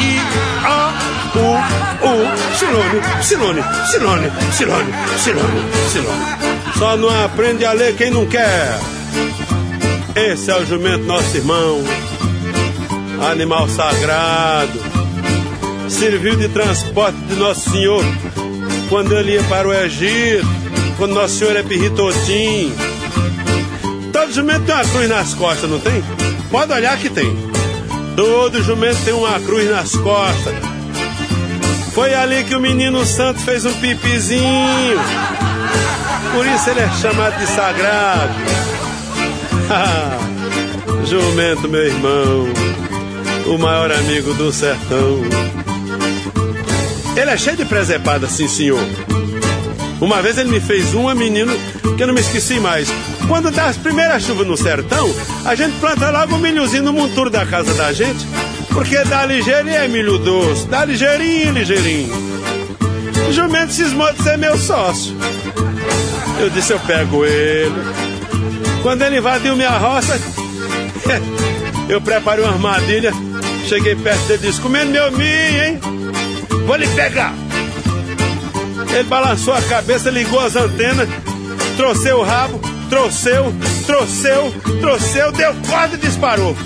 E, I, O, U, U, sinônimo, sinônimo, sinônimo, sinônimo, sinônimo, sinônimo. Só não aprende a ler quem não quer. Esse é o jumento, nosso irmão. Animal sagrado. Serviu de transporte de Nosso Senhor quando ele ia para o Egito, quando Nosso Senhor é pirritotim. Todo jumento tem uma cruz nas costas, não tem? Pode olhar que tem. Todo jumento tem uma cruz nas costas. Foi ali que o menino santo fez um pipizinho. Por isso ele é chamado de sagrado. (laughs) Jumento, meu irmão, o maior amigo do sertão. Ele é cheio de presepada, sim, senhor. Uma vez ele me fez uma, menino, que eu não me esqueci mais. Quando dá as primeiras chuvas no sertão, a gente planta logo um milhozinho no monturo da casa da gente, porque dá ligeirinho é milho doce, dá ligeirinho, ligeirinho. O jumento cismou de ser meu sócio. Eu disse, eu pego ele. Quando ele invadiu minha roça, (laughs) eu preparei uma armadilha, cheguei perto dele e disse, comendo meu milho, hein? Vou lhe pegar. Ele balançou a cabeça, ligou as antenas, trouxeu o rabo, trouxeu, trouxeu, trouxeu, deu corda e disparou.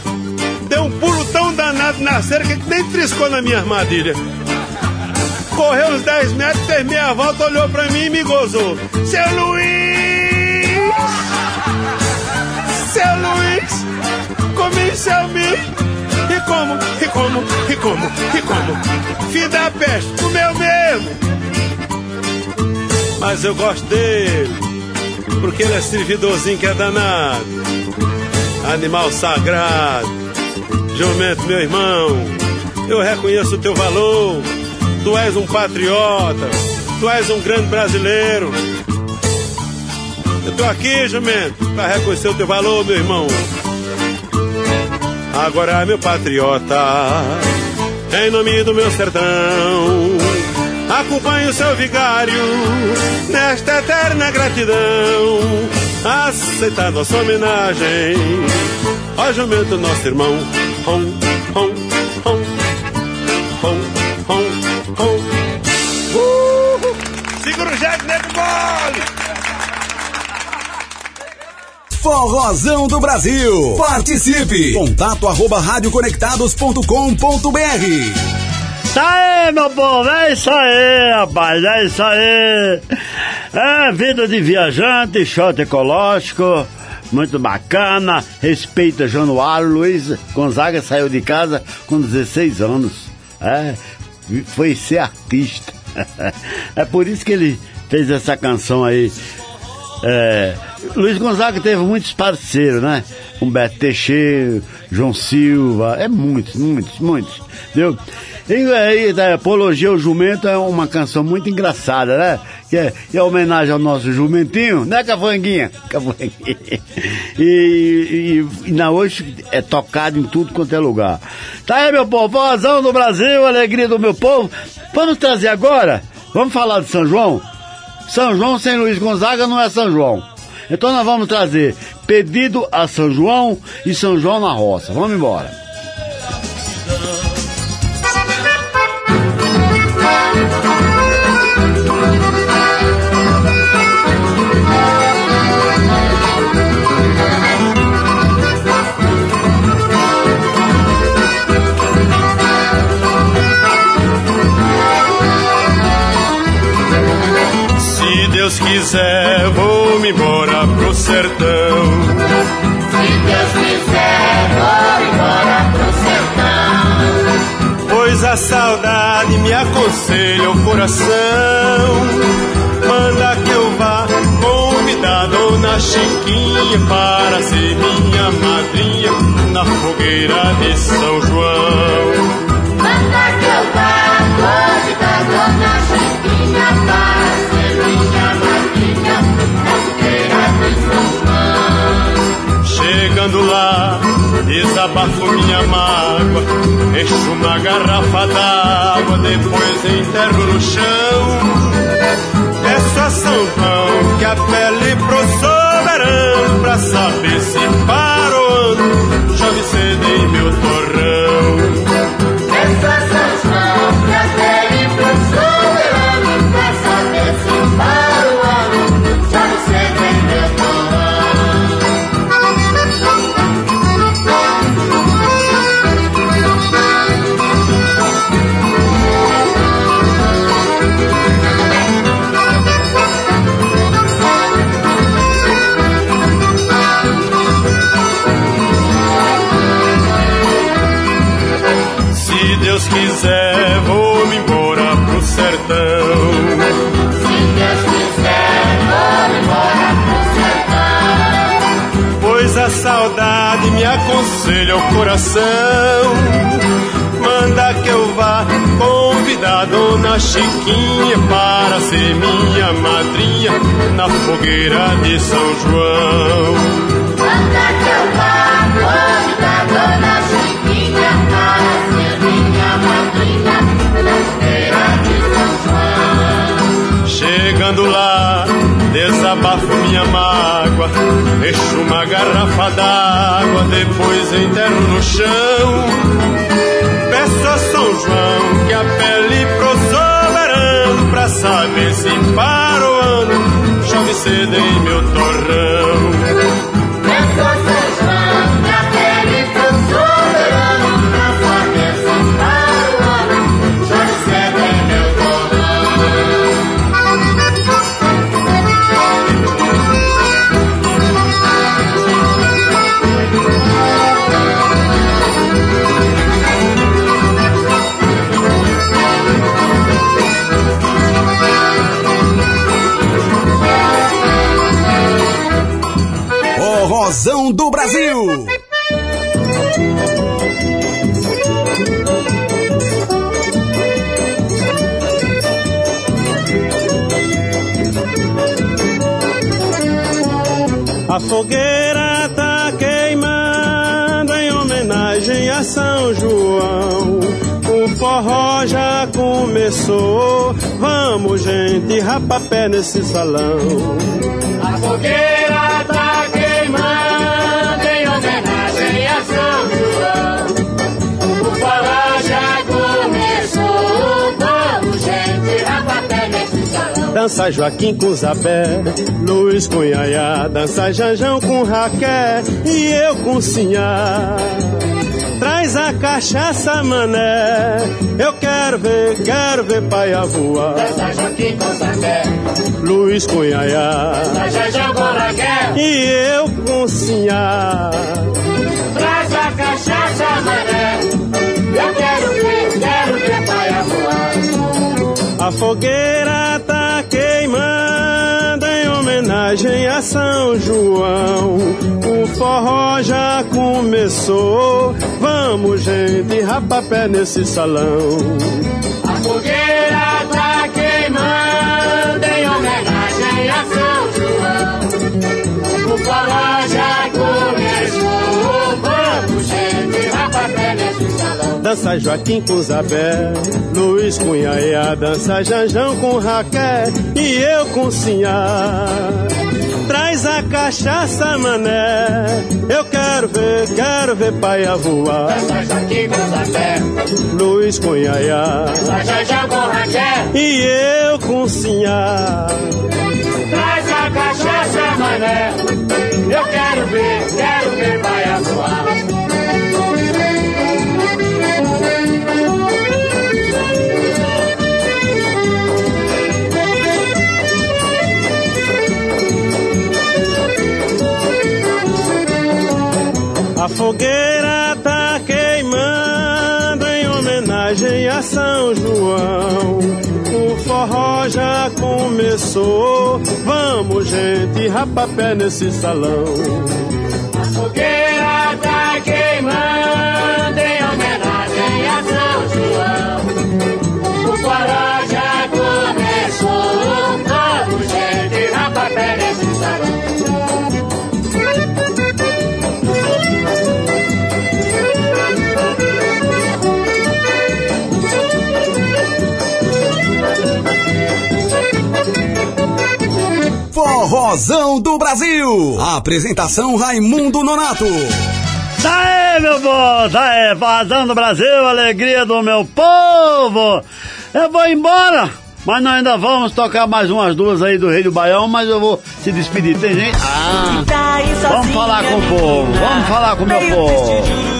Deu um pulo tão danado na cerca que nem triscou na minha armadilha. Correu uns 10 metros, fez meia volta, olhou pra mim e me gozou. Seu Luiz! Como, e como, e como, filho da peste, comeu mesmo. Mas eu gosto dele, porque ele é servidorzinho que é danado. Animal sagrado, jumento, meu irmão, eu reconheço o teu valor. Tu és um patriota, tu és um grande brasileiro. Eu tô aqui, jumento, pra reconhecer o teu valor, meu irmão. Agora, meu patriota, em nome do meu sertão, acompanhe o seu vigário nesta eterna gratidão. Aceitar nossa homenagem, ó jumento, nosso irmão. Hom, hom, hom, hom, hom, hom. Uhul. Segura o jeito, nego mole! Forrozão do Brasil. Participe. Contato arroba radioconectados.com.br Tá aí, meu povo, é isso aí, rapaz, é isso aí. É vida de viajante, shot ecológico, muito bacana. Respeita Januário Luiz Gonzaga saiu de casa com 16 anos. É, foi ser artista. (laughs) É por isso que ele fez essa canção aí. É, Luiz Gonzaga teve muitos parceiros, né? Humberto Teixeira, João Silva, é muitos, muitos, muitos, viu? E aí, da Apologia ao Jumento é uma canção muito engraçada, né? Que é, que é homenagem ao nosso jumentinho, né, Cavanguinha? (laughs) Cavanguinha. E, e, e na hoje é tocado em tudo quanto é lugar. Tá aí, meu povo, vozão do Brasil, alegria do meu povo. Vamos trazer agora, vamos falar de São João? São João sem Luiz Gonzaga não é São João. Então nós vamos trazer pedido a São João e São João na roça. Vamos embora. Quiser, vou-me embora pro sertão. Se Deus quiser, vou embora pro sertão. Pois a saudade me aconselha o coração. Manda que eu vá convidado na Chiquinha para ser minha madrinha na fogueira de São João. Manda que eu vá, convidado na Chiquinha para ser Chegando lá, desabafo minha mágoa, encho uma garrafa d'água, depois enterro no chão. É só São João que a pele pro soberano pra saber se ano chove cedo em meu torrão. Saudade me aconselha o coração. Manda que eu vá convidado na Chiquinha para ser minha madrinha na fogueira de São João. Manda que eu vá, convidado na Chiquinha desabafo minha mágoa, encho uma garrafa d'água, depois enterro no chão. Peço a São João que apele pro soberano pra saber se para o ano chove cedo em meu torrão. Fogueira tá queimando em homenagem a São João. O forró já começou. Vamos, gente, rapapé nesse salão. A fogueira tá Dança Joaquim com Zabé, Luiz com Yaya, dança Janjão com Raquel e eu com Sinhá. Traz a cachaça, mané, eu quero ver, quero ver pai voar. Dança Joaquim com Zabé, Luiz com Yaya, dança Janjão com Raquel e eu com Sinhá. Traz a cachaça, mané, eu quero ver, quero ver pai voar. A fogueira queimando em homenagem a São João. O forró já começou. Vamos, gente, rapapé nesse salão. A fogueira tá queimando em homenagem a São João. O forró Dança Joaquim com Zabé, Luiz com Yaya, dança Janjão com Raquel e eu com Sinhá. Traz a cachaça, mané, eu quero ver, quero ver pai voar. Dança Joaquim com Zabé, Luiz com Yaya, dança Janjão com Raquel e eu com Sinhá. Traz a cachaça, mané, eu quero ver, quero ver pai voar. Fogueira tá queimando em homenagem a São João. O forró já começou. Vamos, gente, rapapé nesse salão. A fogueira tá queimando Forrozão do Brasil. Apresentação Raimundo Nonato. Daí, meu povo, daí, Forrozão do Brasil, alegria do meu povo. Eu vou embora, mas nós ainda vamos tocar mais umas duas aí do Rei do Baião, mas eu vou se despedir. Tem gente? Ah, vamos falar com o povo, vamos falar com o meu povo.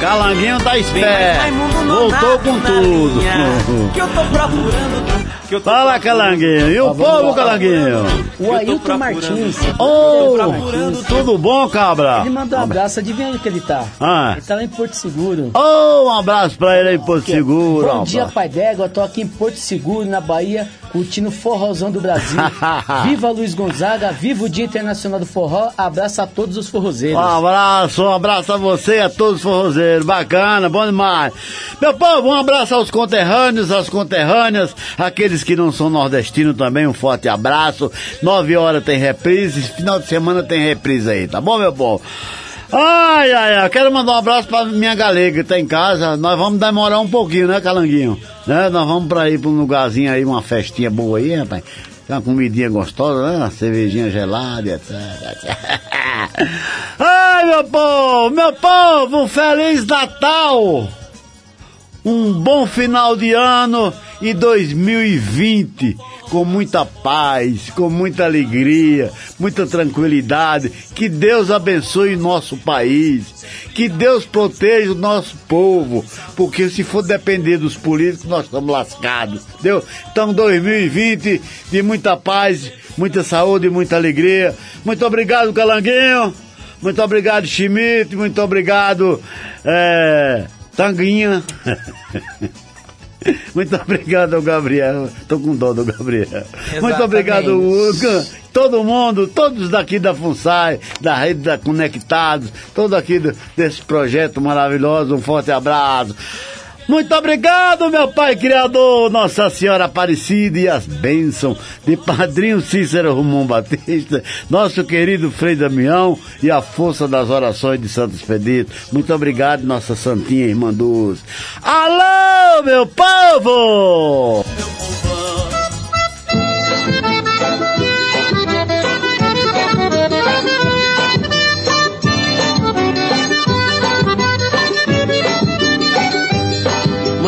Calanguinho tá esperto, voltou com tudo. (laughs) Que eu tô procurando. Que eu tô Fala, Calanguinho. E o povo, Calanguinho? O Ailton Martins. Ô, Martins. tudo bom, cabra? Ele mandou um abraço, adivinha onde que ele tá? Ah. Ele tá lá em Porto Seguro. Ô, um abraço pra ele aí, Porto Seguro. Bom dia, Pai D'Égua. Tô aqui em Porto Seguro, na Bahia, curtindo o forrozão do Brasil. (laughs) viva Luiz Gonzaga, viva o Dia Internacional do Forró. Abraço a todos os forrozeiros. Um abraço, um abraço a você e a todos os forrozeiros. Bacana, bom demais. Meu povo, um abraço aos conterrâneos, às conterrâneas, aqueles que não são nordestinos também, um forte abraço. Nove horas tem reprise, final de semana tem reprise aí, tá bom, meu povo? Ai, ai, ai, quero mandar um abraço pra minha galega que tá em casa. Nós vamos demorar um pouquinho, né, Calanguinho? Né? Nós vamos pra ir pra um lugarzinho aí, uma festinha boa aí, rapaz. Tem uma comidinha gostosa, né? Uma cervejinha gelada, etc. (laughs) Ai, meu povo, meu povo, um Feliz Natal! Um bom final de ano e 2020 com muita paz, com muita alegria, muita tranquilidade. Que Deus abençoe nosso país, que Deus proteja o nosso povo, porque se for depender dos políticos, nós estamos lascados. Entendeu? Então, 2020 de muita paz, muita saúde muita alegria. Muito obrigado, Calanguinho. Muito obrigado, Schmidt. Muito obrigado, é, Tanguinha. (laughs) Muito obrigado Gabriel. Tô com dó do Gabriel. Muito obrigado, Hugo. Todo mundo, todos daqui da FUNSAI, da rede da Conectados, todo aqui do- desse projeto maravilhoso. Um forte abraço. Muito obrigado, meu Pai Criador, Nossa Senhora Aparecida e as bênçãos de Padrinho Cícero Romão Batista, nosso querido Frei Damião e a força das orações de Santo Expedito. Muito obrigado, nossa Santinha Irmã Dulce. Alô, meu povo!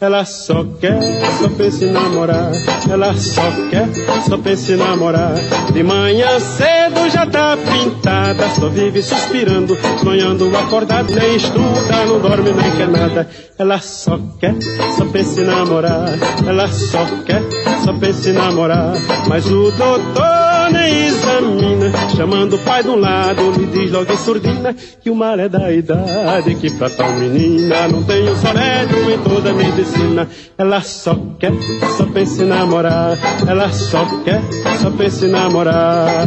ela só quer, só pensa em namorar. Ela só quer, só pensa em namorar. De manhã cedo já tá pintada, só vive suspirando, sonhando acordado, nem estuda, não dorme nem quer nada. Ela só quer, só pensa em namorar. Ela só quer, só pensa em namorar. Mas o doutor nem examina, chamando o pai de um lado, lhe diz logo em surdina que o mal é da idade, que pra tal menina não tem um só médico em toda a medicina. Ela só quer, só pensa em namorar. Ela só quer, só pensa em namorar.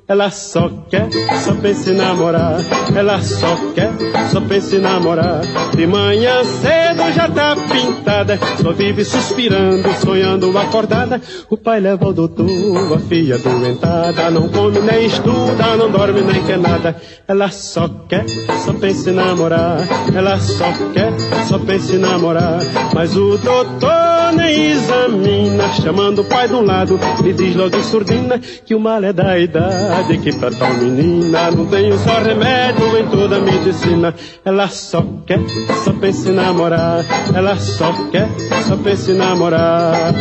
ela só quer, só pensa em namorar. Ela só quer, só pensa em namorar. De manhã cedo já tá pintada, só vive suspirando, sonhando acordada. O pai leva ao doutor, a filha doentada, não come nem estuda, não dorme nem quer nada. Ela só quer, só pensa em namorar. Ela só quer, só pensa em namorar. Mas o doutor nem examina, chamando o pai de um lado, lhe diz logo surdina que o mal é da idade que pra tal menina não tem um só remédio em toda a medicina. Ela só quer, só pensa em namorar. Ela só quer, só pensa em namorar.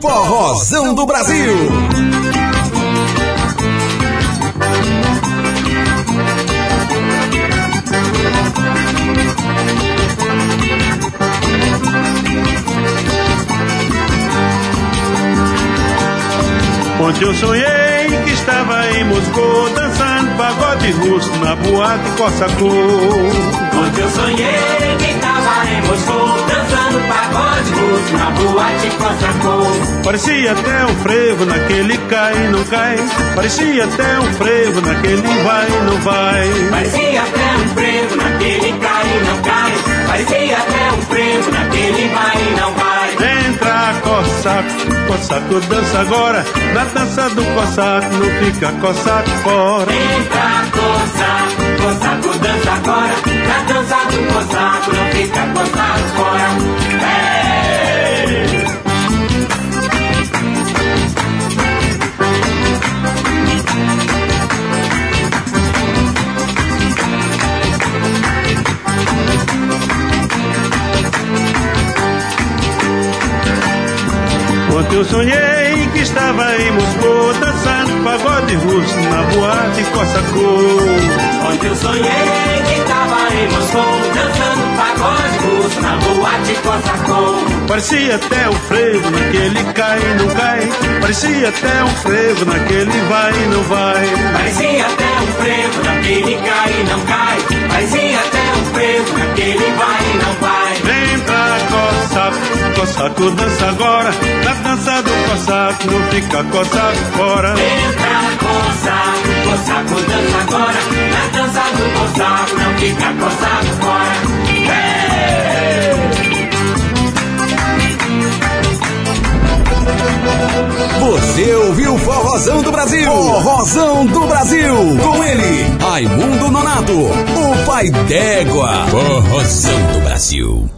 Forrozão do Brasil. Ontem eu sonhei que estava em Moscou dançando pagode russo na boate Cossacô. Ontem eu sonhei que estava em Moscou dançando pagode russo na boate Cossacô. Parecia até um frevo naquele cai não cai. Parecia até um frevo naquele vai e não vai. Parecia até um frevo naquele cai não cai. Parecia até um frevo naquele vai e não vai. Entra Cossaco, Cossaco dança agora. Na dança do Cossaco não fica Cossaco fora. Entra Cossaco, Cossaco dança agora. Na dança do Cossaco não fica Cossaco fora. Ontem eu sonhei que estava em Moscou dançando pagode russo na boate Cossacô. Ontem eu sonhei que estava em Moscou dançando pagode russo na boate Cossacô. Parecia até um frevo naquele cai e não cai. Parecia até um frevo naquele vai e não vai. Parecia até um frevo naquele cai e não cai. Parecia até um frevo naquele vai e não vai. Cossaco, Cossaco dança agora. Na dança do Cossaco não fica Cossaco fora. Vem pra Cossaco, Cossaco dança agora. Na dança do Cossaco não fica Cossaco fora. Ei! Você ouviu Forrozão do Brasil? Forrozão do Brasil. Com ele, Raimundo Nonato, o pai d'égua. Forrozão do Brasil.